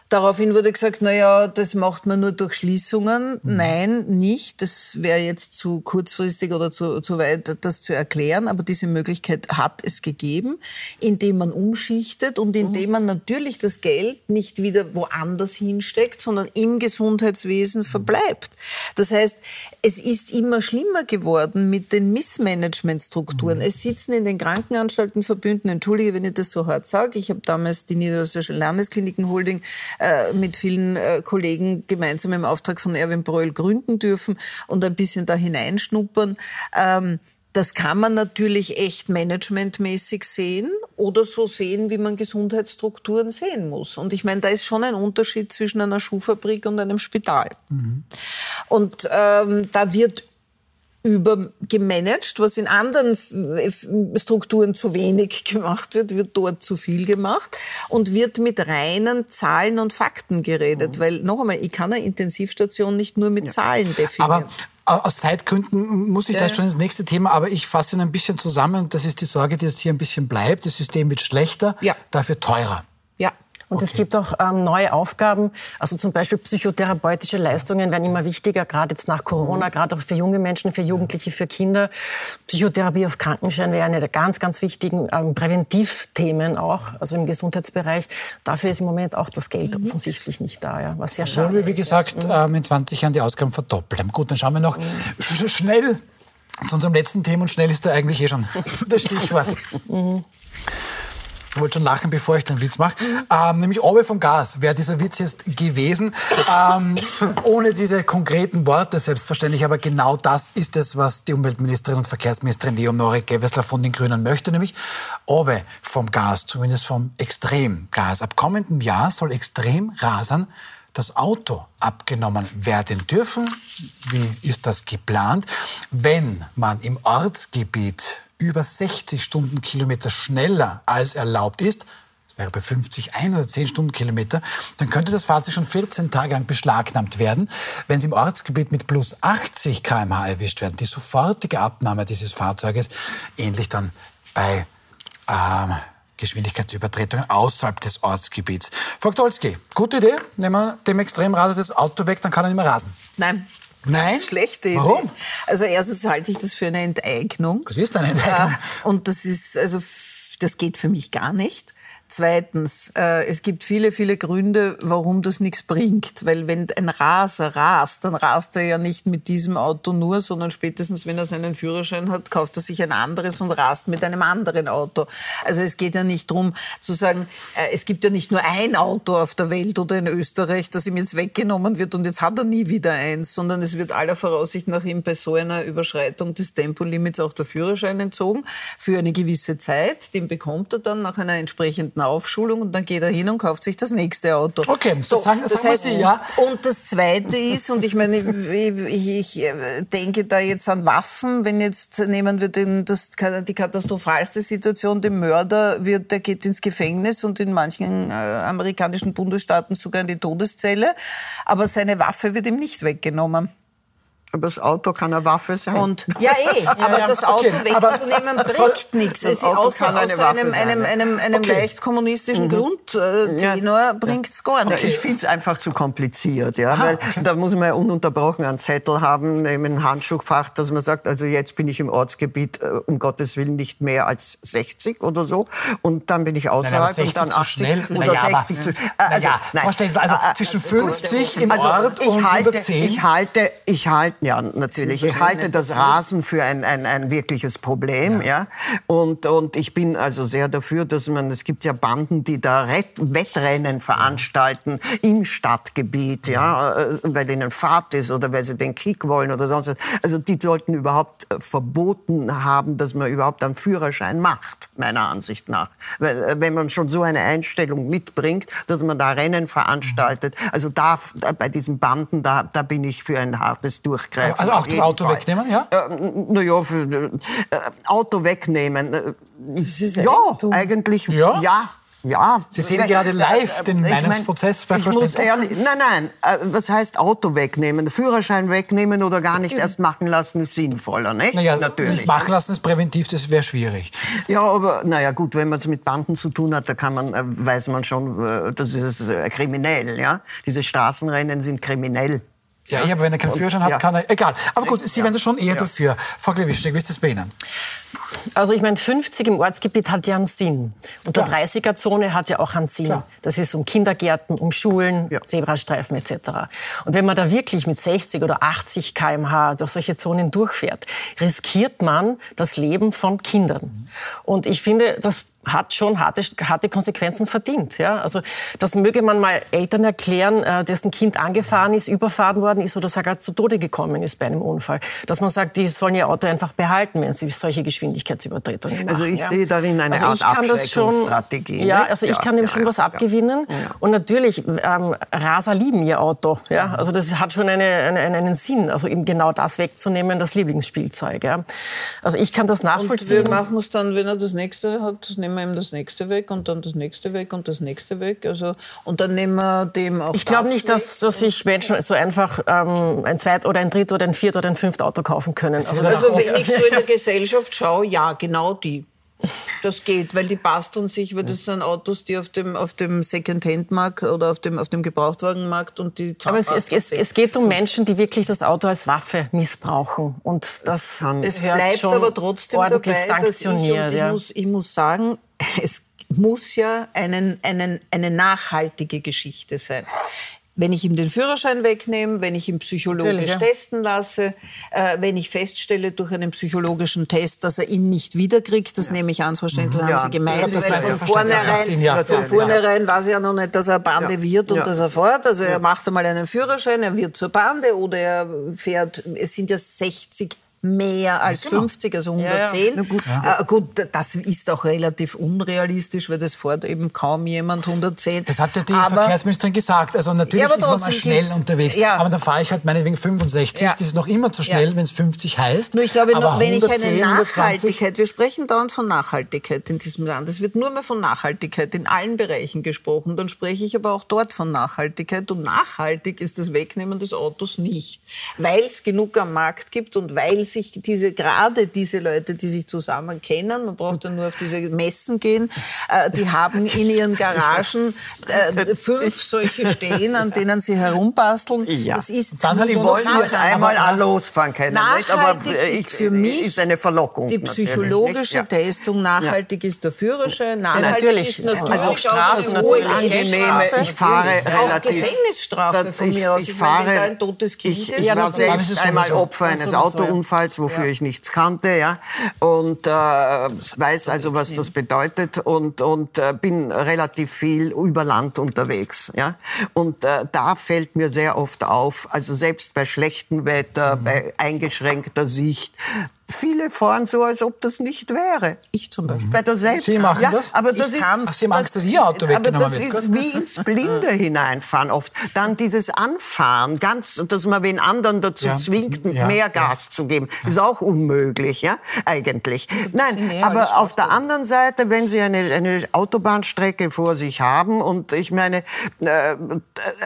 E: Daraufhin wurde gesagt, na ja, das macht man nur durch Schließungen. Mhm. Nein, nicht. Das wäre jetzt zu kurzfristig oder zu, zu weit, das zu erklären. Aber diese Möglichkeit hat es gegeben, indem man umschichtet und indem mhm. man natürlich das Geld nicht wieder woanders hinsteckt, sondern im Gesundheitswesen mhm. verbleibt. Das heißt, es ist immer schlimmer geworden mit den Missmanagementstrukturen. Mhm. Es sitzen in den Krankenanstalten Verbünden, entschuldige, wenn ich das so hart sage, ich habe damals die Niederösterreichische Landeskliniken Holding äh, mit vielen äh, Kollegen gemeinsam im Auftrag von Erwin Bröll gründen dürfen und ein bisschen da hineinschnuppern. Ähm, das kann man natürlich echt managementmäßig sehen oder so sehen, wie man Gesundheitsstrukturen sehen muss. Und ich meine, da ist schon ein Unterschied zwischen einer Schuhfabrik und einem Spital. Mhm. Und ähm, da wird übergemanagt, was in anderen Strukturen zu wenig gemacht wird, wird dort zu viel gemacht und wird mit reinen Zahlen und Fakten geredet. Mhm. Weil, noch einmal, ich kann eine Intensivstation nicht nur mit ja. Zahlen definieren.
A: Aber aus Zeitgründen muss ich ja. das schon ins nächste Thema, aber ich fasse ihn ein bisschen zusammen. Das ist die Sorge, die jetzt hier ein bisschen bleibt. Das System wird schlechter, ja. dafür teurer.
C: Und okay. es gibt auch ähm, neue Aufgaben, also zum Beispiel psychotherapeutische Leistungen werden immer wichtiger, gerade jetzt nach Corona, mhm. gerade auch für junge Menschen, für Jugendliche, für Kinder. Psychotherapie auf Krankenschein wäre eine der ganz, ganz wichtigen ähm, Präventivthemen auch, also im Gesundheitsbereich. Dafür ist im Moment auch das Geld mhm. offensichtlich nicht da, ja, was sehr schade
A: ist. Wie gesagt, mhm. ähm, in 20 Jahren die Ausgaben verdoppeln. Gut, dann schauen wir noch mhm. sch schnell zu unserem letzten Thema und schnell ist da eigentlich eh schon das Stichwort. Ich wollte schon lachen, bevor ich den Witz mache. Ähm, nämlich Owe vom Gas wäre dieser Witz jetzt gewesen. Ähm, ohne diese konkreten Worte selbstverständlich, aber genau das ist es, was die Umweltministerin und Verkehrsministerin Leonore Gewessler von den Grünen möchte, nämlich Owe vom Gas, zumindest vom Extremgas. Ab kommendem Jahr soll Extremrasern das Auto abgenommen werden dürfen. Wie ist das geplant? Wenn man im Ortsgebiet über 60 Stundenkilometer schneller als erlaubt ist, das wäre bei 50 ein oder 10 Stundenkilometer, dann könnte das Fahrzeug schon 14 Tage lang beschlagnahmt werden. Wenn Sie im Ortsgebiet mit plus 80 km/h erwischt werden, die sofortige Abnahme dieses Fahrzeuges, ähnlich dann bei ähm, Geschwindigkeitsübertretungen außerhalb des Ortsgebiets. Frau Dolski, gute Idee. Nehmen wir dem Extremraser das Auto weg, dann kann er nicht mehr rasen.
E: Nein,
A: Nein.
E: Schlechte Idee.
A: Warum?
E: Also erstens halte ich das für eine Enteignung.
A: Das ist eine Enteignung.
E: Und das ist, also, das geht für mich gar nicht. Zweitens, äh, es gibt viele, viele Gründe, warum das nichts bringt. Weil wenn ein Raser rast, dann rast er ja nicht mit diesem Auto nur, sondern spätestens, wenn er seinen Führerschein hat, kauft er sich ein anderes und rast mit einem anderen Auto. Also es geht ja nicht darum zu sagen, äh, es gibt ja nicht nur ein Auto auf der Welt oder in Österreich, das ihm jetzt weggenommen wird und jetzt hat er nie wieder eins, sondern es wird aller Voraussicht nach ihm bei so einer Überschreitung des Tempolimits auch der Führerschein entzogen für eine gewisse Zeit. Den bekommt er dann nach einer entsprechenden Aufschulung und dann geht er hin und kauft sich das nächste Auto.
A: Okay, so, sagen, das sagen heißt, Sie, ja.
E: Und das Zweite ist, und ich meine, ich, ich, äh, denke da jetzt an Waffen, wenn jetzt nehmen wir den, das, die katastrophalste Situation, der Mörder wird, der geht ins Gefängnis und in manchen äh, amerikanischen Bundesstaaten sogar in die Todeszelle, aber seine Waffe wird ihm nicht weggenommen.
B: Aber das Auto kann eine Waffe sein.
E: Und, ja, eh, aber ja, das Auto okay, wegzunehmen bringt nichts. Es außer, außer einem, einem, einem, einem, einem okay. leicht kommunistischen mhm. Grundtenor ja. bringt es gar nichts.
B: Okay. Ich finde es einfach zu kompliziert. Ja, Aha, weil Da muss man ja ununterbrochen einen Zettel haben, einem Handschuhfach, dass man sagt, also jetzt bin ich im Ortsgebiet, äh, um Gottes Willen nicht mehr als 60 oder so. Und dann bin ich außerhalb
A: nein,
B: und dann 80
A: schnell. oder naja, 60 zu schnell. Also, naja, also äh, zwischen 50 im also Ort und
B: halte,
A: 110.
B: Ich halte, ich halte ja, natürlich. Ich halte das Rasen für ein, ein, ein wirkliches Problem. Ja. ja. Und, und ich bin also sehr dafür, dass man, es gibt ja Banden, die da Wettrennen veranstalten im Stadtgebiet, ja, äh, weil ihnen Fahrt ist oder weil sie den Kick wollen oder sonst was. Also die sollten überhaupt äh, verboten haben, dass man überhaupt einen Führerschein macht, meiner Ansicht nach. Weil äh, wenn man schon so eine Einstellung mitbringt, dass man da Rennen veranstaltet, also da, bei diesen Banden, da, da bin ich für ein hartes Durchgreifen.
A: Also auch das Auto Fall. wegnehmen, ja? Äh,
B: naja, äh, Auto wegnehmen. Äh, ja, eigentlich, ja. ja. Ja,
A: Sie sehen wenn, gerade live den ich Meinungsprozess bei Frau
B: ehrlich, Nein, nein. Was heißt Auto wegnehmen? Führerschein wegnehmen oder gar nicht erst machen lassen ist sinnvoller, nicht?
A: Naja, Natürlich. nicht machen lassen ist präventiv, das wäre schwierig.
B: Ja, aber naja, gut, wenn man es mit Banden zu tun hat, da kann man, weiß man schon, das ist kriminell, ja. Diese Straßenrennen sind kriminell.
A: Ja, ja, aber wenn er keinen Führerschein hat, ja. kann er. Egal. Aber gut, Sie ja. wären da schon eher ja. dafür. Frau Klewischnik, wie ist das bei Ihnen?
C: Also ich meine, 50 im Ortsgebiet hat ja einen Sinn. Und der 30er-Zone hat ja auch einen Sinn. Klar. Das ist um Kindergärten, um Schulen, ja. Zebrastreifen etc. Und wenn man da wirklich mit 60 oder 80 km/h durch solche Zonen durchfährt, riskiert man das Leben von Kindern. Und ich finde, das hat schon harte, harte Konsequenzen verdient. Ja? Also das möge man mal Eltern erklären, äh, dessen Kind angefahren ist, überfahren worden ist oder sogar zu Tode gekommen ist bei einem Unfall. Dass man sagt, die sollen ihr Auto einfach behalten, wenn sie solche Geschwindigkeitsübertretungen machen.
B: Also ich ja? sehe darin eine also Art Abschreckungsstrategie.
C: Ja, ne? also ich kann ja, dem schon ja, was abgewinnen. Und natürlich, ähm, Raser lieben ihr Auto. Ja? Also das hat schon eine, eine, einen Sinn, also eben genau das wegzunehmen, das Lieblingsspielzeug. Ja? Also ich kann das nachvollziehen.
E: Und wir machen es dann, wenn er das nächste hat, das nehmen wir ihm das nächste weg und dann das nächste weg und das nächste weg. Also, und dann nehmen wir dem auch
C: Ich glaube nicht, dass, dass sich Menschen so einfach ähm, ein zweit oder ein dritt oder ein viert oder ein fünft Auto kaufen können.
E: Also, also wenn ich so in der Gesellschaft schaue, ja, genau die. Das geht, weil die basteln sich, weil das sind Autos, die auf dem, auf dem Second-Hand-Markt oder auf dem, auf dem Gebrauchtwagenmarkt und die
C: Aber es, es, es, es, geht um Menschen, die wirklich das Auto als Waffe missbrauchen. Und das
E: es bleibt aber trotzdem dabei, sanktioniert. Ich, ich, muss, ich muss sagen, es muss ja einen, einen, eine nachhaltige Geschichte sein wenn ich ihm den Führerschein wegnehme, wenn ich ihn psychologisch ja. testen lasse, äh, wenn ich feststelle durch einen psychologischen Test, dass er ihn nicht wiederkriegt, das ja. nehme ich an, Frau Stendl, mhm. ja. haben Sie gemeint, ja, weil von vornherein, von vornherein weiß er ja noch nicht, dass er Bande wird und dass er fährt. Also er macht einmal einen Führerschein, er wird zur Bande oder er fährt, es sind ja 60 mehr als genau. 50, also 110. Ja, ja. Gut. Ja. Äh, gut, das ist auch relativ unrealistisch, weil das fährt eben kaum jemand 110.
A: Das hat ja die aber, Verkehrsministerin gesagt. Also natürlich ist man mal schnell unterwegs, aber dann fahre ich halt meinetwegen 65. Das ist noch immer zu schnell, wenn es 50 heißt.
E: Nur ich glaube, noch, wenn 110, ich eine Nachhaltigkeit, wir sprechen dauernd von Nachhaltigkeit in diesem Land. Es wird nur mehr von Nachhaltigkeit in allen Bereichen gesprochen. Dann spreche ich aber auch dort von Nachhaltigkeit. Und nachhaltig ist das Wegnehmen des Autos nicht, weil es genug am Markt gibt und weil es sich diese, gerade diese Leute, die sich zusammen kennen, man braucht ja nur auf diese Messen gehen, äh, die haben in ihren Garagen äh, fünf solche stehen, an denen sie herumbasteln.
B: Ja. Das ist dann halt, wollen wir einmal an losfahren können.
E: Nachhaltig aber ist für mich
B: ist eine Verlockung.
E: Die psychologische ja. Testung, nachhaltig ist der Führerschein, nachhaltig
C: natürlich.
E: ist natürlich
C: also Strafen natürlich
B: angenehme. Ich fahre relativ.
E: Gefängnisstrafe von mir aus.
B: Ich, fahre, ein totes Kind ich, ich war selbst einmal Opfer eines Autounfalls, wofür ich nichts kannte, ja, und äh, weiß also, was das bedeutet und und äh, bin relativ viel über Land unterwegs, ja, und äh, da fällt mir sehr oft auf, also selbst bei schlechtem Wetter, mhm. bei eingeschränkter Sicht, Viele fahren so, als ob das nicht wäre.
E: Ich zum Beispiel.
B: Bei der
A: Selbst Sie machen ja, das?
B: Aber das
A: ich
B: ist,
A: Sie haben Angst, dass Ihr Auto
B: weggenommen Aber das wird. ist wie ins Blinde hineinfahren oft. Dann dieses Anfahren, ganz, dass man den anderen dazu ja, zwingt, das, ja, mehr Gas zu geben, ist auch unmöglich, ja, eigentlich. Nein, aber auf der anderen Seite, wenn Sie eine, eine Autobahnstrecke vor sich haben und ich meine, äh,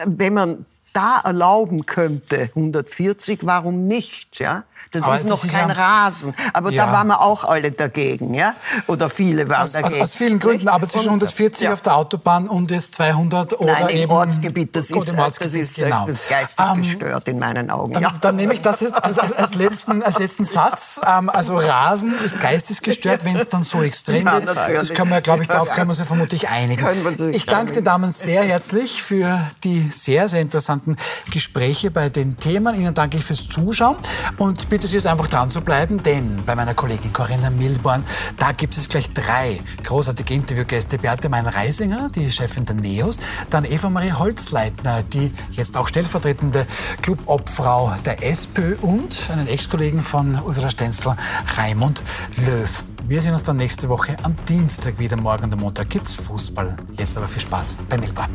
B: wenn man da erlauben könnte, 140, warum nicht, ja? Das aber ist noch kein ja, Rasen. Aber ja. da waren wir auch alle dagegen, ja? Oder viele waren
A: aus,
B: dagegen.
A: Aus, aus vielen Gründen, aber zwischen 140 ja. auf der Autobahn und jetzt 200 oder
B: Nein, im
A: eben
B: Ortsgebiet, das ist, Ortsgebiet, das ist genau. das geistig um, ähm, gestört in meinen Augen.
A: Dann, dann nehme ich das jetzt als, als, als, letzten, als letzten Satz. Ähm, also Rasen ist geistesgestört, wenn es dann so extrem wird. Das können wir, glaube ich, darauf können wir uns ja vermutlich einigen. Ich danke den Damen sehr herzlich für die sehr, sehr interessanten Gespräche bei den Themen. Ihnen danke ich fürs Zuschauen und bitte Sie jetzt einfach dran zu bleiben, denn bei meiner Kollegin Corinna Milborn, da gibt es gleich drei großartige Interviewgäste. Beate Mein-Reisinger, die Chefin der NEOS, dann Eva-Marie Holzleitner, die jetzt auch stellvertretende Clubobfrau der SPÖ und einen Ex-Kollegen von Ursula Stenzel, Raimund Löw. Wir sehen uns dann nächste Woche am Dienstag wieder. Morgen und am Montag gibt's Fußball. Jetzt aber viel Spaß bei Milborn.